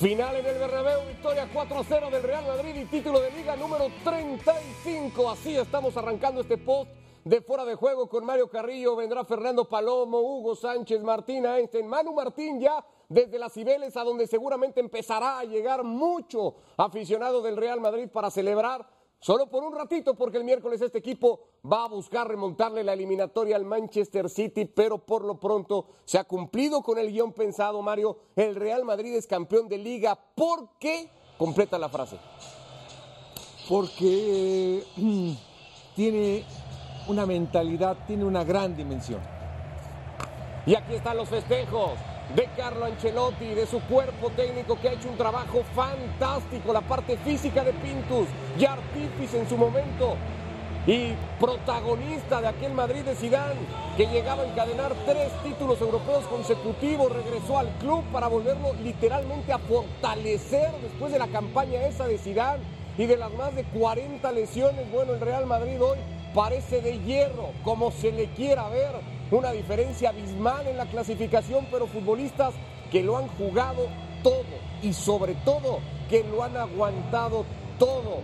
Final en el Bernabéu, victoria 4-0 del Real Madrid y título de liga número 35. Así estamos arrancando este post de fuera de juego con Mario Carrillo, vendrá Fernando Palomo, Hugo Sánchez, Martín Einstein, Manu Martín ya desde las Cibeles a donde seguramente empezará a llegar mucho aficionado del Real Madrid para celebrar Solo por un ratito, porque el miércoles este equipo va a buscar remontarle la eliminatoria al Manchester City, pero por lo pronto se ha cumplido con el guion pensado, Mario. El Real Madrid es campeón de liga. ¿Por qué? Completa la frase. Porque mm, tiene una mentalidad, tiene una gran dimensión. Y aquí están los festejos de Carlo Ancelotti, de su cuerpo técnico que ha hecho un trabajo fantástico, la parte física de Pintus, y artífice en su momento y protagonista de aquel Madrid de Zidane que llegaba a encadenar tres títulos europeos consecutivos, regresó al club para volverlo literalmente a fortalecer después de la campaña esa de Zidane y de las más de 40 lesiones. Bueno, el Real Madrid hoy parece de hierro, como se le quiera ver, una diferencia abismal en la clasificación, pero futbolistas que lo han jugado todo y sobre todo que lo han aguantado todo.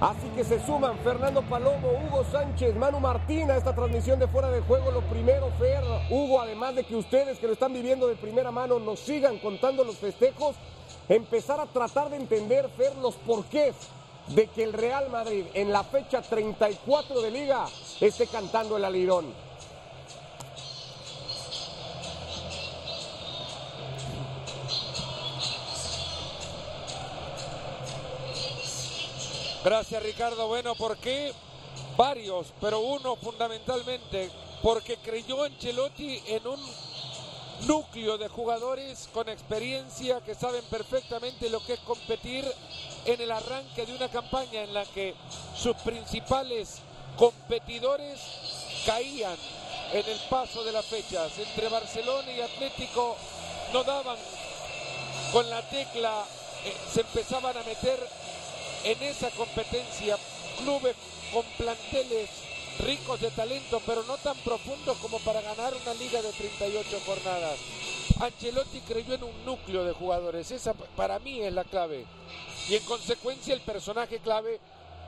Así que se suman Fernando Palomo, Hugo Sánchez, Manu Martín a esta transmisión de fuera de juego. Lo primero, Fer, Hugo, además de que ustedes que lo están viviendo de primera mano nos sigan contando los festejos, empezar a tratar de entender, Fer, los porqués de que el Real Madrid en la fecha 34 de liga esté cantando el alirón. Gracias Ricardo. Bueno, ¿por qué? Varios, pero uno fundamentalmente, porque creyó Ancelotti en un núcleo de jugadores con experiencia que saben perfectamente lo que es competir en el arranque de una campaña en la que sus principales competidores caían en el paso de las fechas. Entre Barcelona y Atlético no daban con la tecla, eh, se empezaban a meter en esa competencia clubes con planteles ricos de talento, pero no tan profundos como para ganar una liga de 38 jornadas. Ancelotti creyó en un núcleo de jugadores, esa para mí es la clave. Y en consecuencia el personaje clave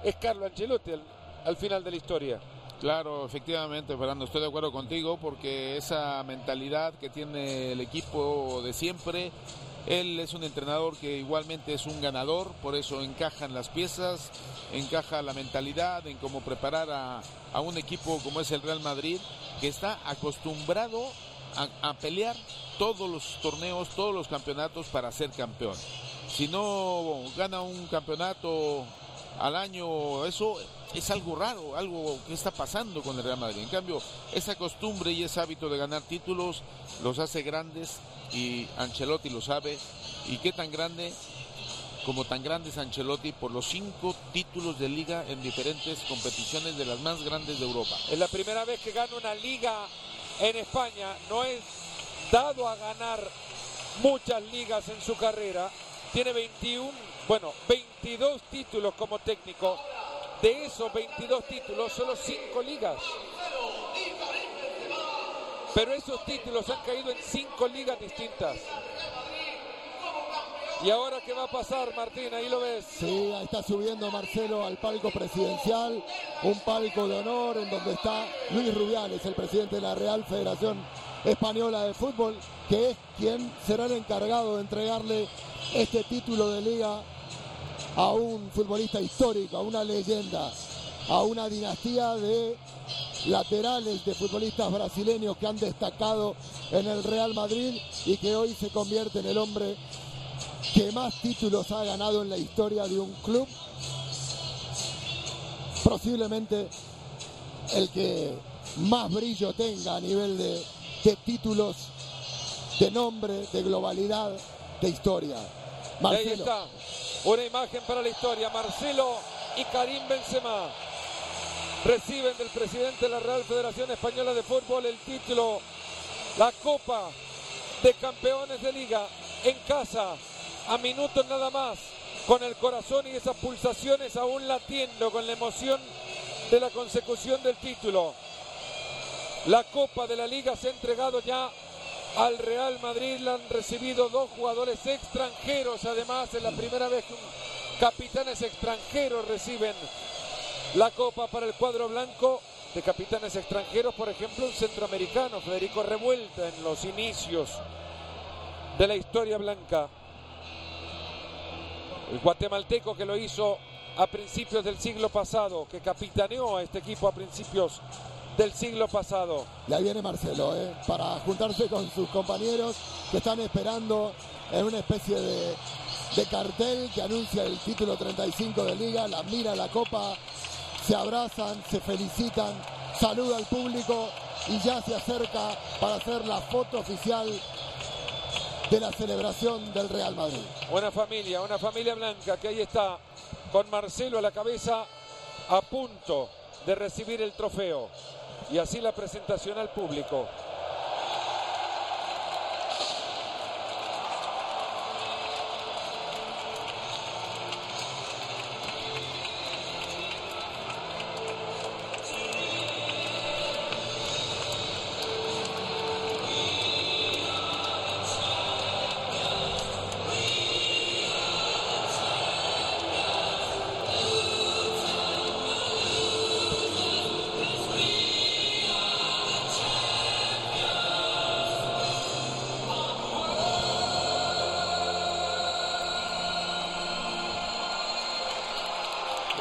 es Carlo Ancelotti al, al final de la historia. Claro, efectivamente, Fernando, estoy de acuerdo contigo porque esa mentalidad que tiene el equipo de siempre, él es un entrenador que igualmente es un ganador, por eso encajan las piezas, encaja la mentalidad en cómo preparar a, un equipo como es el Real Madrid, que está acostumbrado a, pelear todos los torneos, todos los campeonatos para ser campeón. Si no gana un campeonato al año, eso es algo raro, algo que está pasando con el Real Madrid. En cambio, esa costumbre y ese hábito de ganar títulos los hace grandes y Ancelotti lo sabe. Y qué tan grande como tan grande es Ancelotti por los cinco títulos de liga en diferentes competiciones de las más grandes de Europa. Es la primera vez que gana una liga en España. No es dado a ganar muchas ligas en su carrera. Tiene 21, bueno, 22 títulos como técnico. De esos 22 títulos, solo 5 ligas. Pero esos títulos han caído en 5 ligas distintas. ¿Y ahora qué va a pasar, Martín? Ahí lo ves. Sí, ahí está subiendo Marcelo al palco presidencial, un palco de honor en donde está Luis Rubiales, el presidente de la Real Federación Española de Fútbol, que es quien será el encargado de entregarle este título de liga a un futbolista histórico, a una leyenda, a una dinastía de laterales de futbolistas brasileños que han destacado en el Real Madrid y que hoy se convierte en el hombre que más títulos ha ganado en la historia de un club. Posiblemente el que más brillo tenga a nivel de, de títulos, de nombre, de globalidad, de historia. Marcelo. Ahí está, una imagen para la historia. Marcelo y Karim Benzema reciben del presidente de la Real Federación Española de Fútbol el título, la Copa de Campeones de Liga en casa a minutos nada más, con el corazón y esas pulsaciones aún latiendo con la emoción de la consecución del título. La Copa de la Liga se ha entregado ya al Real Madrid la han recibido dos jugadores extranjeros. Además, es la primera vez que capitanes extranjeros reciben la copa para el cuadro blanco de capitanes extranjeros, por ejemplo, un centroamericano, Federico Revuelta, en los inicios de la historia blanca. El guatemalteco que lo hizo a principios del siglo pasado, que capitaneó a este equipo a principios del siglo pasado. Ya viene Marcelo, ¿eh? para juntarse con sus compañeros que están esperando en una especie de, de cartel que anuncia el título 35 de liga, la mira la copa se abrazan, se felicitan, saluda al público y ya se acerca para hacer la foto oficial de la celebración del Real Madrid. Una familia, una familia blanca que ahí está con Marcelo a la cabeza a punto de recibir el trofeo y así la presentación al público.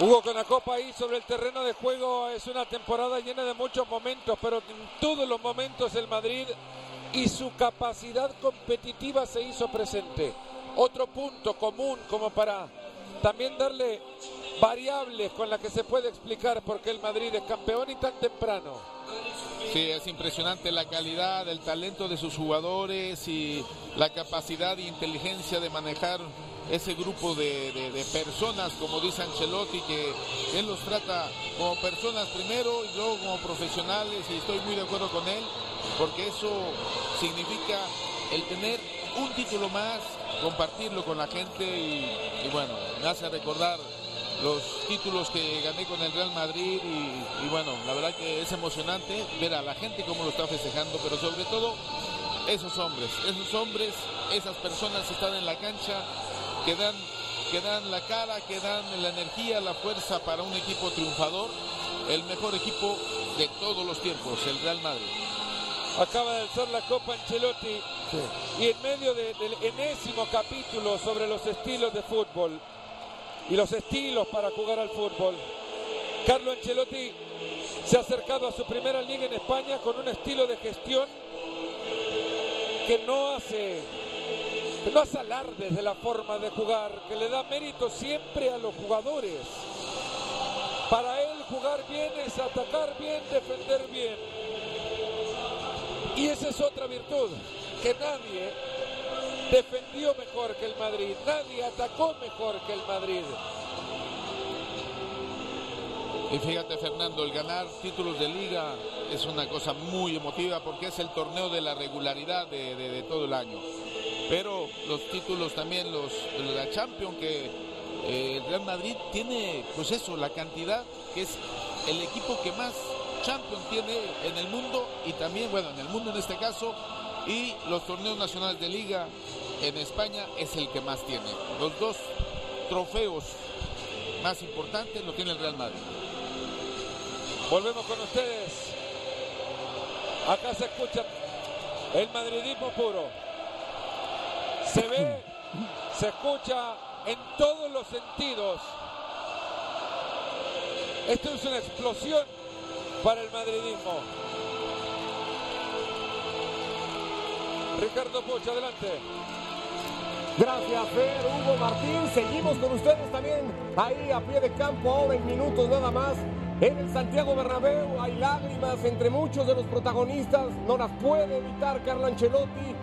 Hugo con la copa ahí sobre el terreno de juego es una temporada llena de muchos momentos, pero en todos los momentos el Madrid y su capacidad competitiva se hizo presente. Otro punto común como para también darle variables con las que se puede explicar por qué el Madrid es campeón y tan temprano. Sí, es impresionante la calidad, el talento de sus jugadores y la capacidad e inteligencia de manejar ese grupo de, personas, como dice Ancelotti, que él los trata como personas primero y luego como profesionales y estoy muy de acuerdo con él, porque eso significa el tener un título más, compartirlo con la gente y, y bueno, me hace recordar los títulos que gané con el Real Madrid y, y, bueno, la verdad que es emocionante ver a la gente cómo lo está festejando, pero sobre todo esos hombres, esos hombres, esas personas que están en la cancha que dan, que dan la cara, que dan la energía, la fuerza para un equipo triunfador, el mejor equipo de todos los tiempos, el Real Madrid. Acaba de alzar la Copa Ancelotti sí. y en medio de, del enésimo capítulo sobre los estilos de fútbol y los estilos para jugar al fútbol, Carlo Ancelotti se ha acercado a su primera liga en España con un estilo de gestión que no hace no hace alardes de la forma de jugar, que le da mérito siempre a los jugadores. Para él jugar bien es atacar bien, defender bien. Y esa es otra virtud, que nadie defendió mejor que el Madrid, nadie atacó mejor que el Madrid. Y fíjate Fernando, el ganar títulos de liga es una cosa muy emotiva porque es el torneo de la regularidad de, de, todo el año pero los títulos también, los la Champions, que eh, el Real Madrid tiene, pues eso, la cantidad, que es el equipo que más Champions tiene en el mundo y también, bueno, en el mundo en este caso, y los torneos nacionales de liga en España es el que más tiene. Los dos trofeos más importantes lo tiene el Real Madrid. Volvemos con ustedes. Acá se escucha el madridismo puro se ve, se escucha en todos los sentidos. Esto es una explosión para el madridismo. Ricardo Pocha, adelante. Gracias, Fer, Hugo Martín. Seguimos con ustedes también ahí a pie de campo, ahora en minutos nada más. En el Santiago Bernabéu hay lágrimas entre muchos de los protagonistas. No las puede evitar Carlo Ancelotti.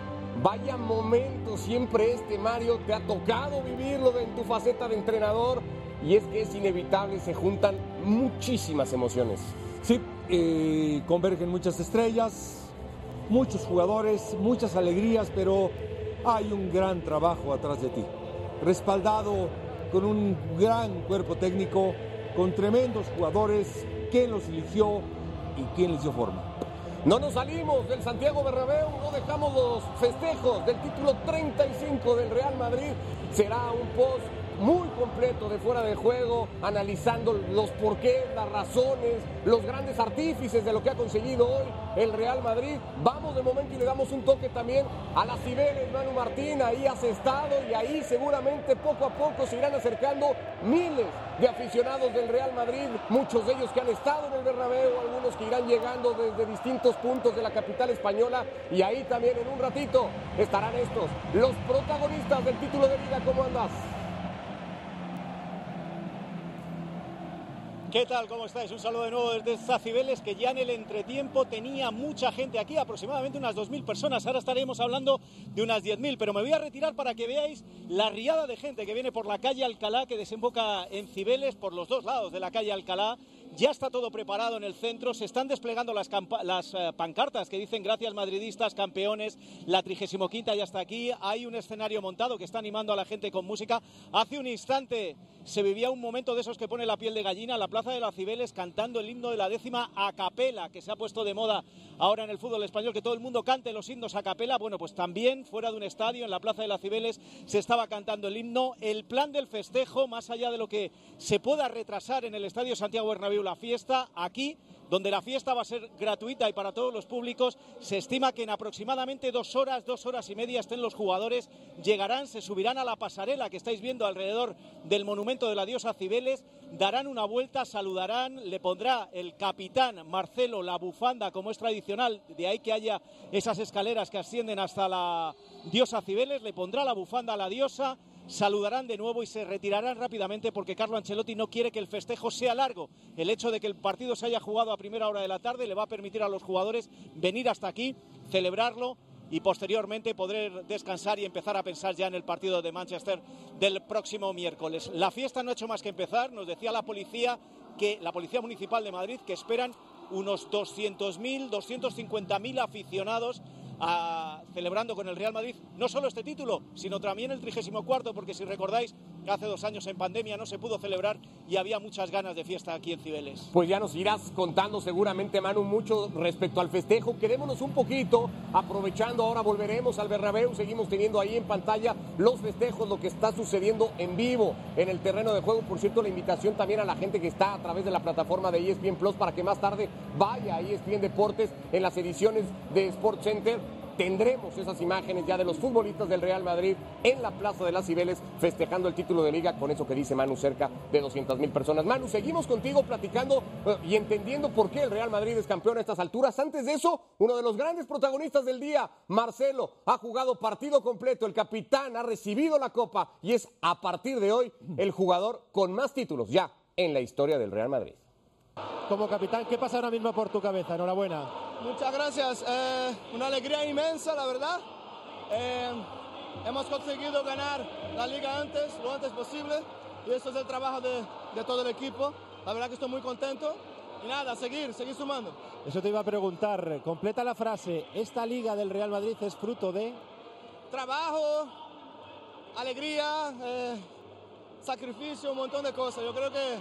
Vaya momento siempre este, Mario. Te ha tocado vivirlo en tu faceta de entrenador. Y es que es inevitable, se juntan muchísimas emociones. Sí, convergen muchas estrellas, muchos jugadores, muchas alegrías, pero hay un gran trabajo atrás de ti. Respaldado con un gran cuerpo técnico, con tremendos jugadores, quién los eligió y quién les dio forma. No nos salimos del Santiago Bernabéu, no dejamos los festejos del título 35 del Real Madrid. Será un post muy completo de fuera de juego, analizando los porqués, las razones, los grandes artífices de lo que ha conseguido hoy el Real Madrid. Vamos de momento y le damos un toque también a las Cibeles, Manu Martín, ahí has estado y ahí seguramente poco a poco se irán acercando miles de aficionados del Real Madrid, muchos de ellos que han estado en el Bernabéu, algunos que irán llegando desde distintos puntos de la capital española y ahí también en un ratito estarán estos, los protagonistas del título de liga. ¿Cómo andas? ¿Qué tal? ¿Cómo estáis? Un saludo de nuevo desde Zacibeles, que ya en el entretiempo tenía mucha gente aquí, aproximadamente unas 2.000 personas. Ahora estaremos hablando de unas 10.000, pero me voy a retirar para que veáis la riada de gente que viene por la calle Alcalá, que desemboca en Cibeles, por los dos lados de la calle Alcalá. Ya está todo preparado en el centro, se están desplegando las, las eh, pancartas que dicen gracias madridistas, campeones, la 35 ya está aquí, hay un escenario montado que está animando a la gente con música. Hace un instante se vivía un momento de esos que pone la piel de gallina, la Plaza de las Cibeles cantando el himno de la décima a capela, que se ha puesto de moda ahora en el fútbol español, que todo el mundo cante los himnos a capela. Bueno, pues también fuera de un estadio, en la Plaza de las Cibeles, se estaba cantando el himno. El plan del festejo, más allá de lo que se pueda retrasar en el Estadio Santiago Bernabéu la fiesta, aquí donde la fiesta va a ser gratuita y para todos los públicos. Se estima que en aproximadamente dos horas, dos horas y media estén los jugadores, llegarán, se subirán a la pasarela que estáis viendo alrededor del monumento de la diosa Cibeles, darán una vuelta, saludarán, le pondrá el capitán Marcelo la bufanda como es tradicional, de ahí que haya esas escaleras que ascienden hasta la diosa Cibeles, le pondrá la bufanda a la diosa saludarán de nuevo y se retirarán rápidamente porque Carlo Ancelotti no quiere que el festejo sea largo. El hecho de que el partido se haya jugado a primera hora de la tarde le va a permitir a los jugadores venir hasta aquí, celebrarlo y posteriormente poder descansar y empezar a pensar ya en el partido de Manchester del próximo miércoles. La fiesta no ha hecho más que empezar, nos decía la policía que la Policía Municipal de Madrid que esperan unos 200.000, 250.000 aficionados celebrando con el Real Madrid no solo este título, sino también el 34, porque si recordáis, hace dos años en pandemia no se pudo celebrar y había muchas ganas de fiesta aquí en Cibeles. Pues ya nos irás contando seguramente, Manu, mucho respecto al festejo. Quedémonos un poquito, aprovechando, ahora volveremos al Bernabéu, seguimos teniendo ahí en pantalla los festejos, lo que está sucediendo en vivo en el terreno de juego. Por cierto, la invitación también a la gente que está a través de la plataforma de ESPN Plus para que más tarde vaya a ESPN Deportes en las ediciones de Sport Center tendremos esas imágenes ya de los futbolistas del Real Madrid en la Plaza de las Cibeles festejando el título de liga con eso que dice Manu, cerca de 200 mil personas. Manu, seguimos contigo platicando eh, y entendiendo por qué el Real Madrid es campeón a estas alturas. Antes de eso, uno de los grandes protagonistas del día, Marcelo, ha jugado partido completo, el capitán ha recibido la copa y es a partir de hoy el jugador con más títulos ya en la historia del Real Madrid. Como capitán, ¿qué pasa ahora mismo por tu cabeza? Enhorabuena. Muchas gracias. Eh, una alegría inmensa, la verdad. Eh, hemos conseguido ganar la liga antes, lo antes posible. Y eso es el trabajo de, de, todo el equipo. La verdad que estoy muy contento. Y nada, seguir, seguir sumando. Eso te iba a preguntar. Completa la frase. Esta liga del Real Madrid es fruto de... Trabajo, alegría, eh, sacrificio, un montón de cosas. Yo creo que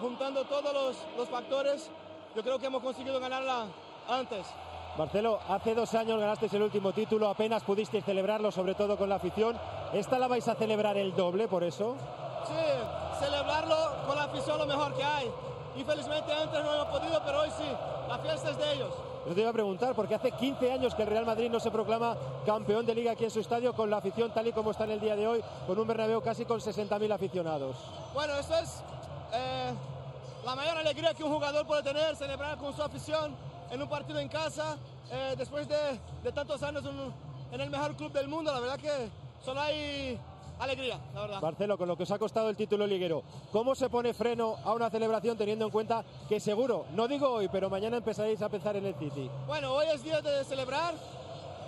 juntando todos los, los factores, yo creo que hemos conseguido ganarla antes. Marcelo, hace dos años ganaste el último título, apenas pudiste celebrarlo, sobre todo con la afición. ¿Esta la vais a celebrar el doble por eso? Sí, celebrarlo con la afición lo mejor que hay. Infelizmente antes no hemos podido, pero hoy sí, la fiesta es de ellos. Yo te iba a preguntar, porque hace 15 años que el Real Madrid no se proclama campeón de liga aquí en su estadio, con la afición tal y como está en el día de hoy, con un Bernabéu casi con 60.000 aficionados. Bueno, eso es eh, la mayor alegría que un jugador puede tener, celebrar con su afición en un partido en casa, eh, después de, de, tantos años en el mejor club del mundo, la verdad que solo hay alegría, la verdad. Marcelo, con lo que os ha costado el título liguero, ¿cómo se pone freno a una celebración teniendo en cuenta que seguro, no digo hoy, pero mañana empezaréis a pensar en el City? Bueno, hoy es día de celebrar,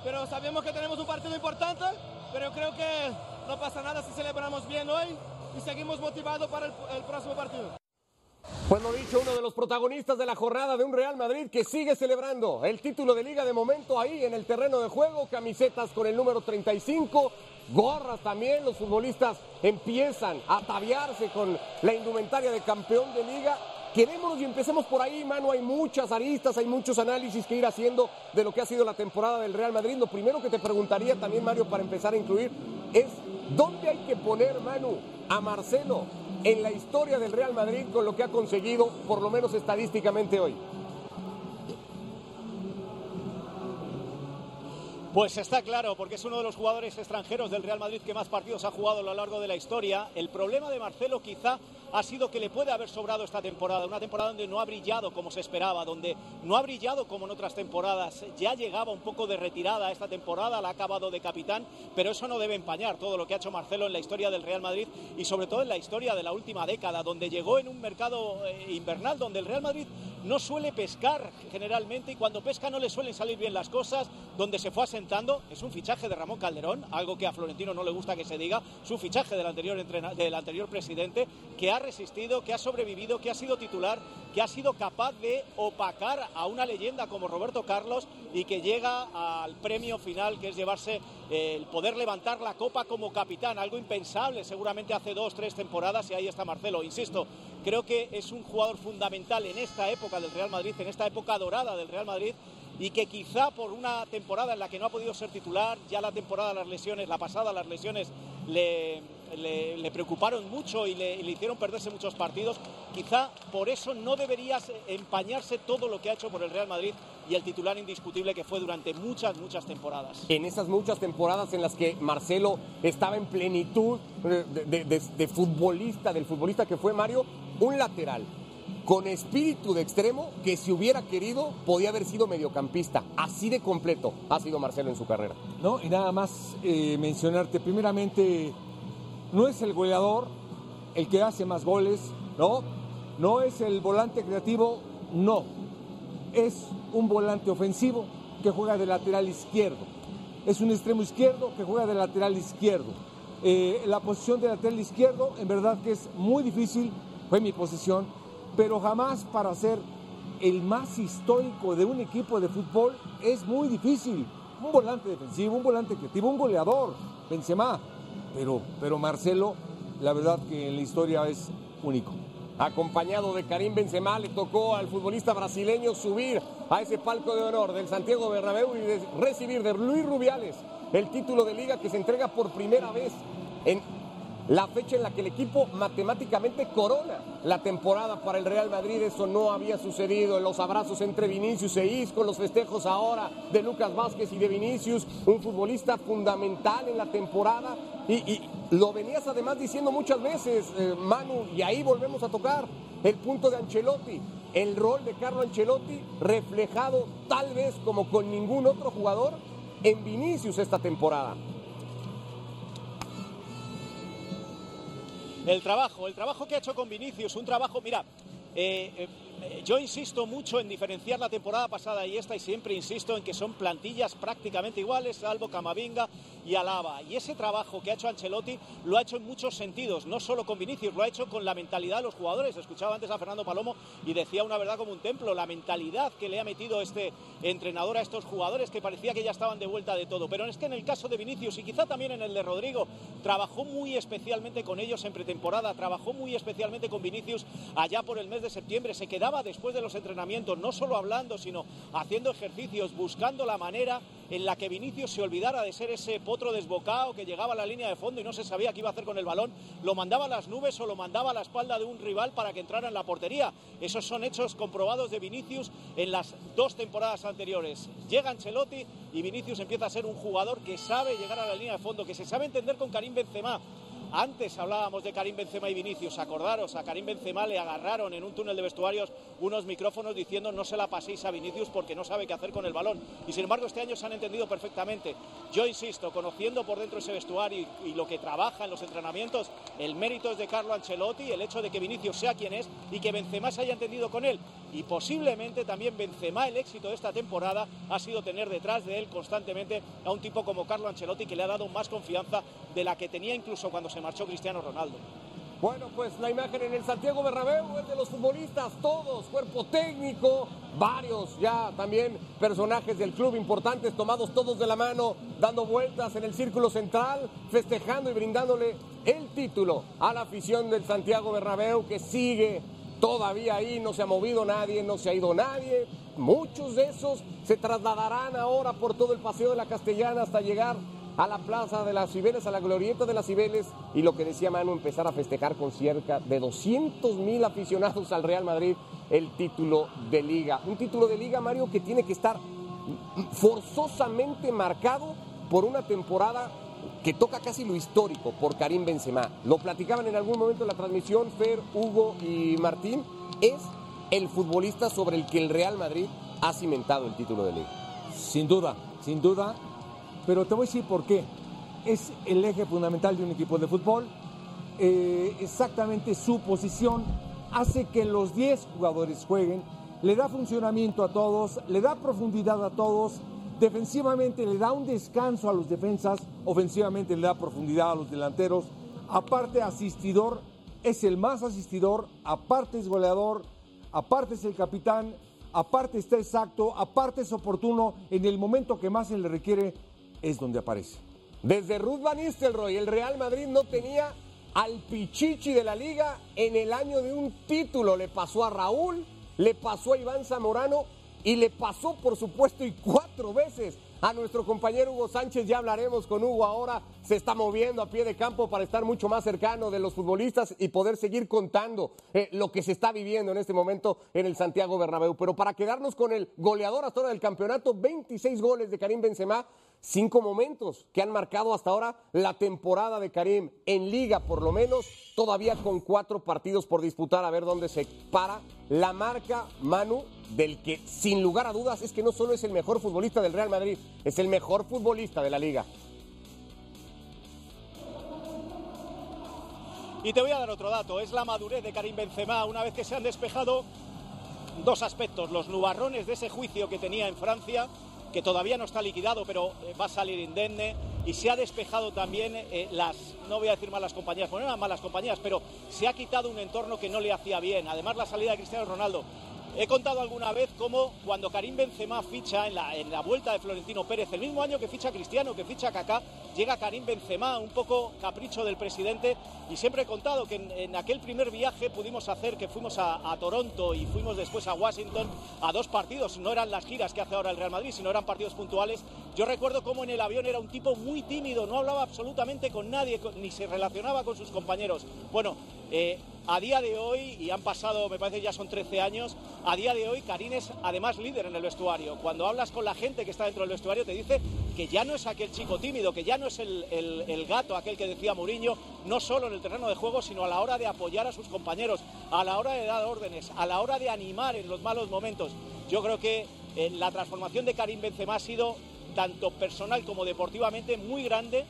pero sabemos que tenemos un partido importante, pero creo que no pasa nada si celebramos bien hoy y seguimos motivados para el, próximo partido. Pues lo dicho, uno de los protagonistas de la jornada de un Real Madrid que sigue celebrando el título de liga de momento ahí en el terreno de juego, camisetas con el número 35, gorras también, los futbolistas empiezan a ataviarse con la indumentaria de campeón de liga Quedémonos y empecemos por ahí, mano. Hay muchas aristas, hay muchos análisis que ir haciendo de lo que ha sido la temporada del Real Madrid. Lo primero que te preguntaría también, Mario, para empezar a incluir, es dónde hay que poner, Manu, a Marcelo en la historia del Real Madrid con lo que ha conseguido, por lo menos estadísticamente hoy. Pues está claro, porque es uno de los jugadores extranjeros del Real Madrid que más partidos ha jugado a lo largo de la historia. El problema de Marcelo quizá ha sido que le puede haber sobrado esta temporada, una temporada donde no ha brillado como se esperaba, donde no ha brillado como en otras temporadas. Ya llegaba un poco de retirada esta temporada, la ha acabado de capitán, pero eso no debe empañar todo lo que ha hecho Marcelo en la historia del Real Madrid y sobre todo en la historia de la última década, donde llegó en un mercado eh, invernal, donde el Real Madrid no suele pescar generalmente y cuando pesca no le suelen salir bien las cosas, donde se fue asentando es un fichaje de Ramón Calderón, algo que a Florentino no le gusta que se diga, es un fichaje del anterior, del anterior presidente que ha resistido, que ha sobrevivido, que ha sido titular, que ha sido capaz de opacar a una leyenda como Roberto Carlos y que llega al premio final que es llevarse eh, el poder levantar la copa como capitán, algo impensable seguramente hace dos, tres temporadas y ahí está Marcelo. Insisto, creo que es un jugador fundamental en esta época del Real Madrid, en esta época dorada del Real Madrid y que quizá por una temporada en la que no ha podido ser titular, ya la temporada las lesiones, la pasada las lesiones le, le, preocuparon mucho y le, le, hicieron perderse muchos partidos, quizá por eso no debería empañarse todo lo que ha hecho por el Real Madrid y el titular indiscutible que fue durante muchas, muchas temporadas. En esas muchas temporadas en las que Marcelo estaba en plenitud de, de, de, de futbolista, del futbolista que fue Mario, un lateral con espíritu de extremo que si hubiera querido podía haber sido mediocampista. Así de completo ha sido Marcelo en su carrera. No, y nada más eh, mencionarte, primeramente, no es el goleador el que hace más goles, no, no es el volante creativo, no, es un volante ofensivo que juega de lateral izquierdo, es un extremo izquierdo que juega de lateral izquierdo. Eh, la posición de lateral izquierdo, en verdad que es muy difícil, fue mi posición, pero jamás para ser el más histórico de un equipo de fútbol es muy difícil. Un volante defensivo, un volante creativo, un goleador, Benzema. Pero, pero Marcelo, la verdad que en la historia es único. Acompañado de Karim Benzema, le tocó al futbolista brasileño subir a ese palco de honor del Santiago Bernabéu y recibir de Luis Rubiales el título de liga que se entrega por primera vez en la fecha en la que el equipo matemáticamente corona la temporada para el Real Madrid. Eso no había sucedido en los abrazos entre Vinicius e Isco, los festejos ahora de Lucas Vázquez y de Vinicius, un futbolista fundamental en la temporada. Y, lo venías además diciendo muchas veces, eh, Manu, y ahí volvemos a tocar el punto de Ancelotti. El rol de Carlo Ancelotti reflejado tal vez como con ningún otro jugador en Vinicius esta temporada. El trabajo, el trabajo que ha hecho con Vinicius, un trabajo, mira, eh, eh, yo insisto mucho en diferenciar la temporada pasada y esta y siempre insisto en que son plantillas prácticamente iguales, salvo Camavinga y Alaba. Y ese trabajo que ha hecho Ancelotti lo ha hecho en muchos sentidos, no solo con Vinicius, lo ha hecho con la mentalidad de los jugadores. Escuchaba antes a Fernando Palomo y decía una verdad como un templo, la mentalidad que le ha metido este entrenador a estos jugadores que parecía que ya estaban de vuelta de todo. Pero es que en el caso de Vinicius y quizá también en el de Rodrigo, trabajó muy especialmente con ellos en pretemporada, trabajó muy especialmente con Vinicius allá por el mes de septiembre, se quedaba después de los entrenamientos, no solo hablando, sino haciendo ejercicios, buscando la manera en la que Vinicius se olvidara de ser ese potro desbocado que llegaba a la línea de fondo y no se sabía qué iba a hacer con el balón, lo mandaba a las nubes o lo mandaba a la espalda de un rival para que entrara en la portería. Esos son hechos comprobados de Vinicius en las dos temporadas anteriores. Llega Ancelotti y Vinicius empieza a ser un jugador que sabe llegar a la línea de fondo, que se sabe entender con Karim Benzema antes hablábamos de Karim Benzema y Vinicius, acordaros, a Karim Benzema le agarraron en un túnel de vestuarios unos micrófonos diciendo no se la paséis a Vinicius porque no sabe qué hacer con el balón. Y sin embargo este año se han entendido perfectamente. Yo insisto, conociendo por dentro ese vestuario y, y lo que trabaja en los entrenamientos, el mérito es de Carlo Ancelotti, el hecho de que Vinicius sea quien es y que Benzema se haya entendido con él. Y posiblemente también Benzema, el éxito de esta temporada, ha sido tener detrás de él constantemente a un tipo como Carlo Ancelotti que le ha dado más confianza de la que tenía incluso cuando se marchó Cristiano Ronaldo. Bueno, pues la imagen en el Santiago Bernabéu es de los futbolistas, todos, cuerpo técnico, varios ya también personajes del club importantes, tomados todos de la mano, dando vueltas en el círculo central, festejando y brindándole el título a la afición del Santiago Bernabéu que sigue todavía ahí no se ha movido nadie, no se ha ido nadie. Muchos de esos se trasladarán ahora por todo el paseo de la Castellana hasta llegar a la plaza de las Cibeles, a la glorieta de las Cibeles, y lo que decía Manu, empezar a festejar con cerca de 200 mil aficionados al Real Madrid el título de liga. Un título de liga, Mario, que tiene que estar forzosamente marcado por una temporada que toca casi lo histórico por Karim Benzema. Lo platicaban en algún momento en la transmisión Fer, Hugo y Martín. Es el futbolista sobre el que el Real Madrid ha cimentado el título de liga. Sin duda, sin duda. Pero te voy a decir por qué. Es el eje fundamental de un equipo de fútbol. Eh, exactamente su posición hace que los 10 jugadores jueguen. Le da funcionamiento a todos, le da profundidad a todos. Defensivamente le da un descanso a los defensas, ofensivamente le da profundidad a los delanteros. Aparte asistidor, es el más asistidor, aparte es goleador, aparte es el capitán, aparte está exacto, aparte es oportuno, en el momento que más se le requiere es donde aparece. Desde Ruth Van Nistelrooy, el Real Madrid no tenía al Pichichi de la liga en el año de un título. Le pasó a Raúl, le pasó a Iván Zamorano y le pasó, por supuesto, y cuatro veces a nuestro compañero Hugo Sánchez. Ya hablaremos con Hugo ahora. Se está moviendo a pie de campo para estar mucho más cercano de los futbolistas y poder seguir contando eh, lo que se está viviendo en este momento en el Santiago Bernabéu. Pero para quedarnos con el goleador hasta ahora del campeonato, 26 goles de Karim Benzema cinco momentos que han marcado hasta ahora la temporada de Karim en liga, por lo menos, todavía con cuatro partidos por disputar, a ver dónde se para la marca Manu, del que sin lugar a dudas es que no solo es el mejor futbolista del Real Madrid, es el mejor futbolista de la liga. Y te voy a dar otro dato, es la madurez de Karim Benzema una vez que se han despejado dos aspectos, los nubarrones de ese juicio que tenía en Francia que todavía no está liquidado, pero eh, va a salir indemne. Y se ha despejado también eh, las, no voy a decir malas compañías, no eran malas compañías, pero se ha quitado un entorno que no le hacía bien. Además, la salida de Cristiano Ronaldo. He contado alguna vez cómo cuando Karim Benzema ficha en la, en la vuelta de Florentino Pérez, el mismo año que ficha Cristiano, que ficha Kaká, llega Karim Benzema, un poco capricho del presidente, y siempre he contado que en, aquel primer viaje pudimos hacer, que fuimos a, Toronto y fuimos después a Washington, a dos partidos, no eran las giras que hace ahora el Real Madrid, sino eran partidos puntuales. Yo recuerdo cómo en el avión era un tipo muy tímido, no hablaba absolutamente con nadie, ni se relacionaba con sus compañeros. Bueno, eh, a día de hoy, y han pasado, me parece ya son 13 años, a día de hoy Karim es además líder en el vestuario. Cuando hablas con la gente que está dentro del vestuario te dice que ya no es aquel chico tímido, que ya no es el, gato, aquel que decía Mourinho, no solo en el terreno de juego, sino a la hora de apoyar a sus compañeros, a la hora de dar órdenes, a la hora de animar en los malos momentos. Yo creo que eh, la transformación de Karim Benzema ha sido tanto personal como deportivamente muy grande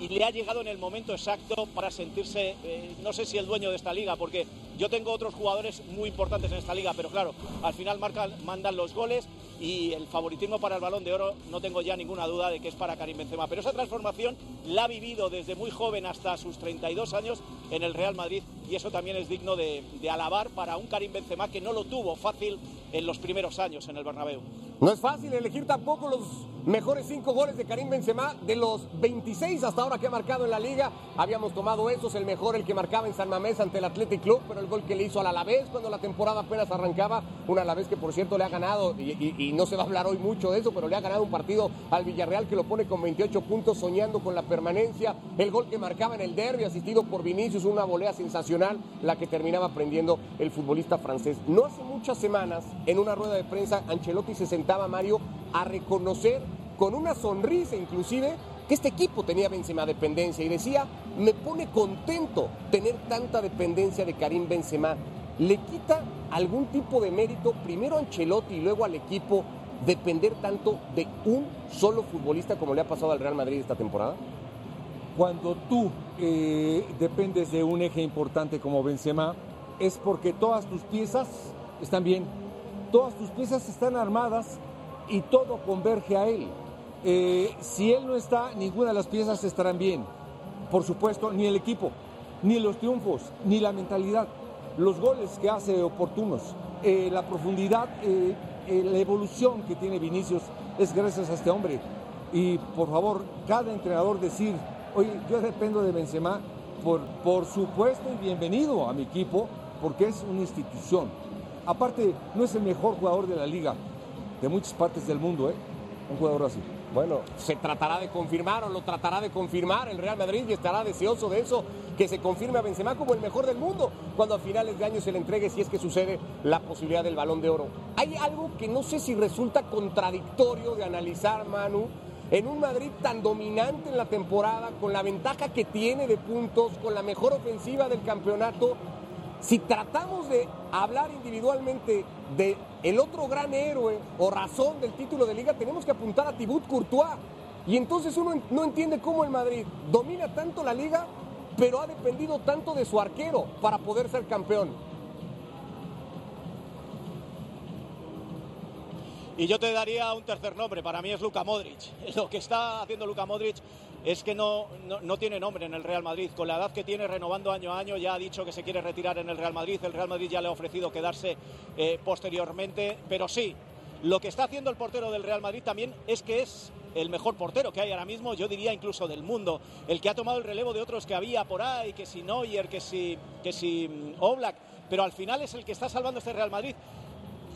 y le ha llegado en el momento exacto para sentirse, eh, no sé si el dueño de esta liga, porque yo tengo otros jugadores muy importantes en esta liga, pero claro, al final marcan, mandan los goles y el favoritismo para el balón de oro no tengo ya ninguna duda de que es para Karim Benzema. Pero esa transformación la ha vivido desde muy joven hasta sus 32 años en el Real Madrid y eso también es digno de, de alabar para un Karim Benzema que no lo tuvo fácil en los primeros años en el Bernabéu. No es fácil elegir tampoco los mejores cinco goles de Karim Benzema de los 26 hasta ahora que ha marcado en la liga. Habíamos tomado esos, el mejor, el que marcaba en San Mamés ante el Athletic Club, pero el gol que le hizo al Alavés cuando la temporada apenas arrancaba, un Alavés que por cierto le ha ganado, y, no se va a hablar hoy mucho de eso, pero le ha ganado un partido al Villarreal que lo pone con 28 puntos soñando con la permanencia. El gol que marcaba en el derby, asistido por Vinicius, una volea sensacional, la que terminaba prendiendo el futbolista francés. No hace muchas semanas, en una rueda de prensa, Ancelotti se sentó estaba Mario a reconocer con una sonrisa inclusive que este equipo tenía Benzema dependencia y decía, me pone contento tener tanta dependencia de Karim Benzema. ¿Le quita algún tipo de mérito primero a Ancelotti y luego al equipo depender tanto de un solo futbolista como le ha pasado al Real Madrid esta temporada? Cuando tú eh, dependes de un eje importante como Benzema, es porque todas tus piezas están bien todas tus piezas están armadas y todo converge a él. Eh, si él no está, ninguna de las piezas estarán bien. Por supuesto, ni el equipo, ni los triunfos, ni la mentalidad, los goles que hace oportunos, eh, la profundidad, eh, la evolución que tiene Vinicius es gracias a este hombre. Y por favor, cada entrenador decir, oye, yo dependo de Benzema, por, por supuesto y bienvenido a mi equipo, porque es una institución. Aparte, no es el mejor jugador de la liga, de muchas partes del mundo, ¿eh? Un jugador así. Bueno, se tratará de confirmar o lo tratará de confirmar el Real Madrid y estará deseoso de eso, que se confirme a Benzema como el mejor del mundo, cuando a finales de año se le entregue, si es que sucede, la posibilidad del Balón de Oro. Hay algo que no sé si resulta contradictorio de analizar, Manu, en un Madrid tan dominante en la temporada, con la ventaja que tiene de puntos, con la mejor ofensiva del campeonato, si tratamos de hablar individualmente de el otro gran héroe o razón del título de liga, tenemos que apuntar a Thibaut Courtois. Y entonces uno no entiende cómo el Madrid domina tanto la liga, pero ha dependido tanto de su arquero para poder ser campeón. Y yo te daría un tercer nombre, para mí es Luka Modric. Lo que está haciendo Luka Modric es que no, no, tiene nombre en el Real Madrid. Con la edad que tiene, renovando año a año, ya ha dicho que se quiere retirar en el Real Madrid. El Real Madrid ya le ha ofrecido quedarse eh, posteriormente. Pero sí, lo que está haciendo el portero del Real Madrid también es que es el mejor portero que hay ahora mismo, yo diría incluso del mundo. El que ha tomado el relevo de otros que había por ahí, que si Neuer, que si, que si mm, Oblak. Pero al final es el que está salvando este Real Madrid.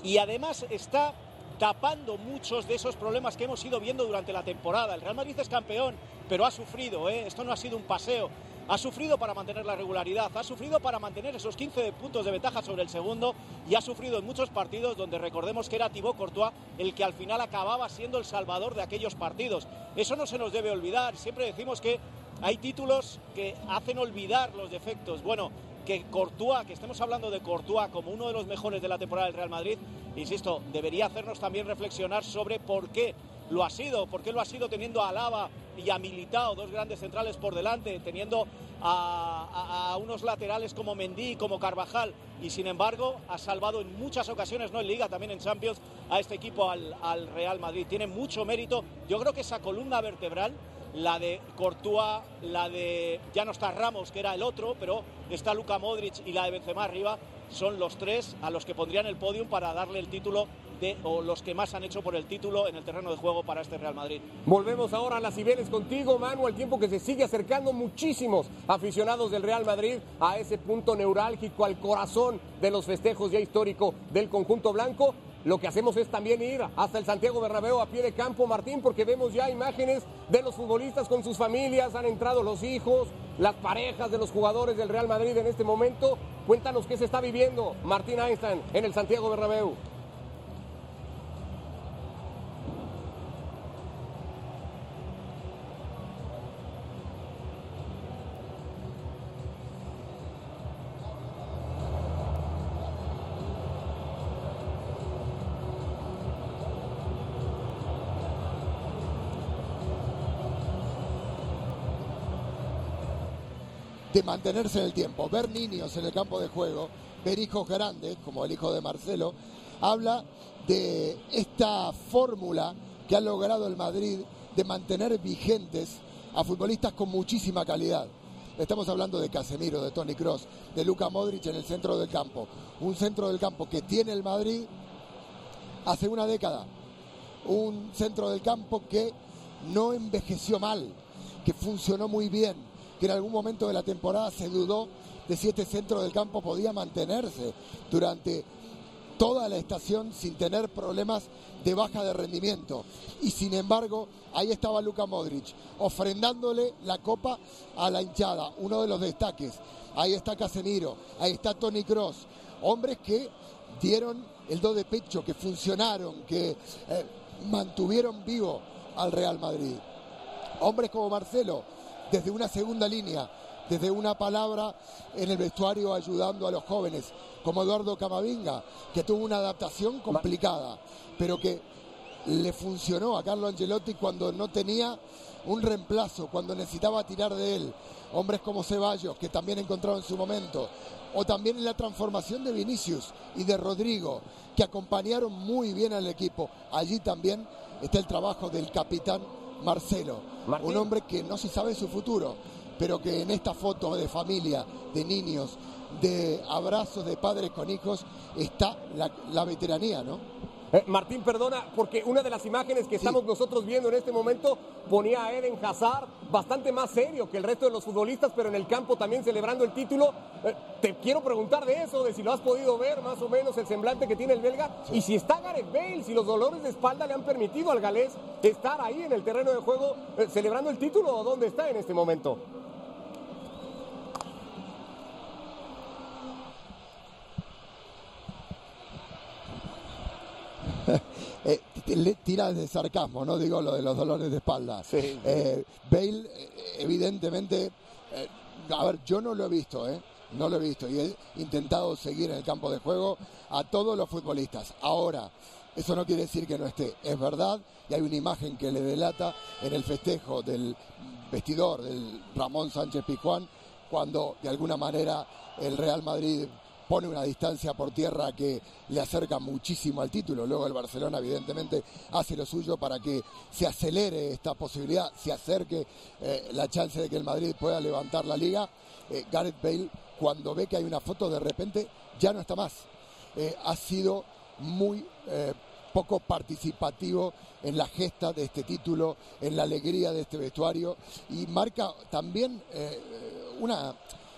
Y además está tapando muchos de esos problemas que hemos ido viendo durante la temporada. El Real Madrid es campeón, pero ha sufrido, ¿eh? esto no ha sido un paseo. Ha sufrido para mantener la regularidad, ha sufrido para mantener esos 15 puntos de ventaja sobre el segundo y ha sufrido en muchos partidos donde recordemos que era Thibaut Courtois el que al final acababa siendo el salvador de aquellos partidos. Eso no se nos debe olvidar. Siempre decimos que hay títulos que hacen olvidar los defectos. Bueno, que Courtois, que estemos hablando de Courtois como uno de los mejores de la temporada del Real Madrid, insisto, debería hacernos también reflexionar sobre por qué lo ha sido, por qué lo ha sido teniendo a Lava y a Militao, dos grandes centrales por delante, teniendo a, unos laterales como Mendy, como Carvajal, y sin embargo ha salvado en muchas ocasiones, no en Liga, también en Champions, a este equipo, al, al Real Madrid. Tiene mucho mérito. Yo creo que esa columna vertebral la de Courtois, la de ya no está Ramos, que era el otro, pero está Luka Modric y la de Benzema arriba, son los tres a los que pondrían el podium para darle el título de, o los que más han hecho por el título en el terreno de juego para este Real Madrid. Volvemos ahora a las Cibeles contigo, Manu, al tiempo que se sigue acercando muchísimos aficionados del Real Madrid a ese punto neurálgico, al corazón de los festejos ya históricos del conjunto blanco lo que hacemos es también ir hasta el Santiago Bernabéu a pie de campo, Martín, porque vemos ya imágenes de los futbolistas con sus familias, han entrado los hijos, las parejas de los jugadores del Real Madrid en este momento. Cuéntanos qué se está viviendo, Martín Einstein, en el Santiago Bernabéu. De mantenerse en el tiempo. Ver niños en el campo de juego, ver hijos grandes, como el hijo de Marcelo, habla de esta fórmula que ha logrado el Madrid de mantener vigentes a futbolistas con muchísima calidad. Estamos hablando de Casemiro, de Tony Cross, de Luca Modric en el centro del campo. Un centro del campo que tiene el Madrid hace una década. Un centro del campo que no envejeció mal, que funcionó muy bien, que en algún momento de la temporada se dudó de si este centro del campo podía mantenerse durante toda la estación sin tener problemas de baja de rendimiento. Y sin embargo, ahí estaba Luka Modric, ofrendándole la copa a la hinchada, uno de los destaques. Ahí está Casemiro, ahí está Tony Cross, hombres que dieron el do de pecho, que funcionaron, que eh, mantuvieron vivo al Real Madrid. Hombres como Marcelo, desde una segunda línea, desde una palabra en el vestuario ayudando a los jóvenes, como Eduardo Camavinga, que tuvo una adaptación complicada, pero que le funcionó a Carlo Angelotti cuando no tenía un reemplazo, cuando necesitaba tirar de él. Hombres como Ceballos, que también encontrado en su momento, o también la transformación de Vinicius y de Rodrigo, que acompañaron muy bien al equipo. Allí también está el trabajo del capitán Marcelo, un hombre que no se sabe su futuro, pero que en esta foto de familia, de niños, de abrazos de padres con hijos, está la, veteranía, ¿no? Eh, Martín, perdona, porque una de las imágenes que estamos nosotros viendo en este momento ponía a Eden Hazard bastante más serio que el resto de los futbolistas, pero en el campo también celebrando el título. Eh, te quiero preguntar de eso, de si lo has podido ver más o menos el semblante que tiene el belga y si está Gareth Bale, si los dolores de espalda le han permitido al galés estar ahí en el terreno de juego eh, celebrando el título o dónde está en este momento. eh, le tira de sarcasmo, no digo lo de los dolores de espalda. Sí. Eh, Bale, eh, evidentemente, eh, a ver, yo no lo he visto, ¿eh? No lo he visto y he intentado seguir en el campo de juego a todos los futbolistas. Ahora, eso no quiere decir que no esté, es verdad, y hay una imagen que le delata en el festejo del vestidor del Ramón Sánchez Pizjuán, cuando de alguna manera el Real Madrid pone una distancia por tierra que le acerca muchísimo al título. Luego el Barcelona evidentemente hace lo suyo para que se acelere esta posibilidad, se acerque eh, la chance de que el Madrid pueda levantar la liga. Eh, Gareth Bale cuando ve que hay una foto de repente ya no está más. Eh, ha sido muy poco participativo en la gesta de este título, en la alegría de este vestuario y marca también una,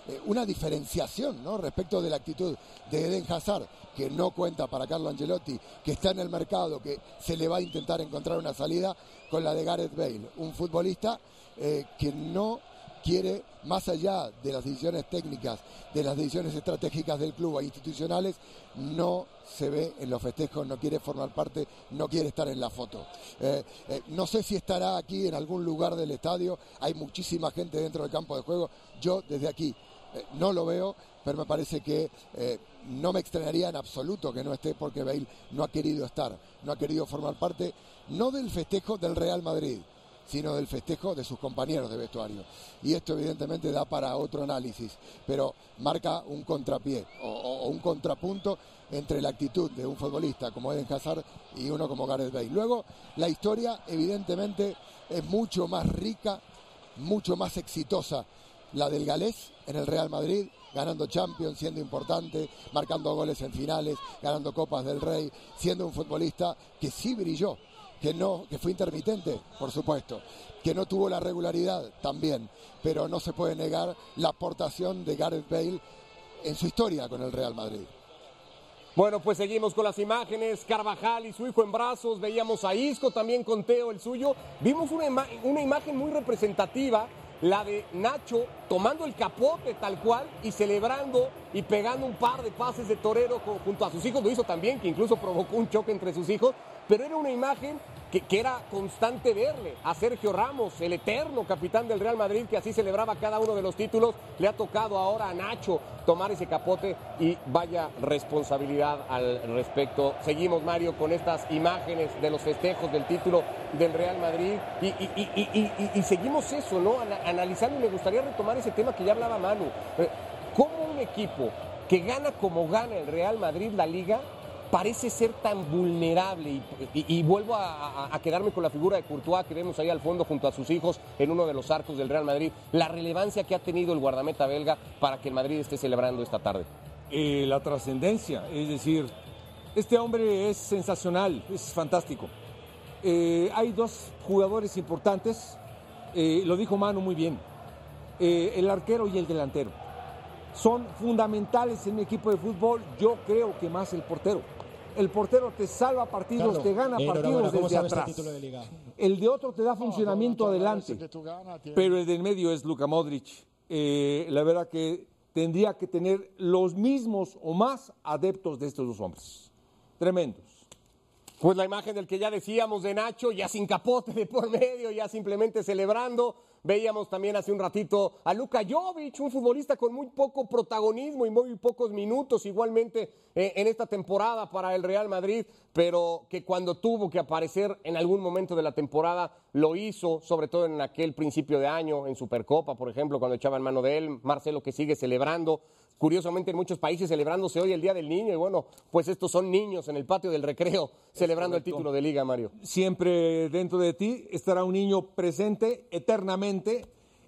eh, una diferenciación ¿no? respecto de la actitud de Eden Hazard, que no cuenta para Carlo Angelotti, que está en el mercado, que se le va a intentar encontrar una salida, con la de Gareth Bale, un futbolista eh, que no quiere, más allá de las decisiones técnicas, de las decisiones estratégicas del club e institucionales, no se ve en los festejos, no quiere formar parte, no quiere estar en la foto. Eh, no sé si estará aquí en algún lugar del estadio, hay muchísima gente dentro del campo de juego, yo desde aquí eh, no lo veo, pero me parece que eh, no me extrañaría en absoluto que no esté porque Bale no ha querido estar, no ha querido formar parte, no del festejo del Real Madrid, sino del festejo de sus compañeros de vestuario. Y esto evidentemente da para otro análisis, pero marca un contrapié o, o- un contrapunto entre la actitud de un futbolista como Eden Hazard y uno como Gareth Bale. Luego, la historia evidentemente es mucho más rica, mucho más exitosa la del galés en el Real Madrid, ganando Champions, siendo importante, marcando goles en finales, ganando Copas del Rey, siendo un futbolista que sí brilló, que no, que fue intermitente, por supuesto, que no tuvo la regularidad también, pero no se puede negar la aportación de Gareth Bale en su historia con el Real Madrid. Bueno, pues seguimos con las imágenes. Carvajal y su hijo en brazos. Veíamos a Isco también con Teo, el suyo. Vimos una, una imagen muy representativa, la de Nacho tomando el capote tal cual y celebrando y pegando un par de pases de torero junto a sus hijos. Lo hizo también, que incluso provocó un choque entre sus hijos. Pero era una imagen que, era constante verle a Sergio Ramos, el eterno capitán del Real Madrid, que así celebraba cada uno de los títulos. Le ha tocado ahora a Nacho tomar ese capote y vaya responsabilidad al respecto. Seguimos, Mario, con estas imágenes de los festejos del título del Real Madrid y, y- seguimos eso, ¿no? Ana- analizando y me gustaría retomar ese tema que ya hablaba Manu. Eh, ¿Cómo un equipo que gana como gana el Real Madrid la liga parece ser tan vulnerable y, vuelvo a, quedarme con la figura de Courtois que vemos ahí al fondo junto a sus hijos en uno de los arcos del Real Madrid, la relevancia que ha tenido el guardameta belga para que el Madrid esté celebrando esta tarde. eh, la trascendencia. Es decir, este hombre es sensacional, es fantástico. Eh, hay dos jugadores importantes, eh, lo dijo Manu muy bien, el arquero y el delantero. Son fundamentales en un equipo de fútbol, yo creo que más el portero. El portero te salva partidos, Carlos, te gana partidos ¿cómo desde este atrás. título de liga? El de otro te da funcionamiento adelante. Pero el del medio es Luka Modric. Eh, la verdad que tendría que tener los mismos o más adeptos de estos dos hombres. Tremendos. Pues la imagen del que ya decíamos de Nacho, ya sin capote de por medio, ya simplemente celebrando. Veíamos también hace un ratito a Luka Jovic, un futbolista con muy poco protagonismo y muy pocos minutos igualmente eh, en esta temporada para el Real Madrid, pero que cuando tuvo que aparecer en algún momento de la temporada lo hizo, sobre todo en aquel principio de año, en Supercopa, por ejemplo, cuando echaban mano de él, Marcelo que sigue celebrando. Curiosamente en muchos países celebrándose hoy el Día del Niño y bueno, pues estos son niños en el patio del recreo celebrando el título de liga, Mario. Siempre dentro de ti estará un niño presente eternamente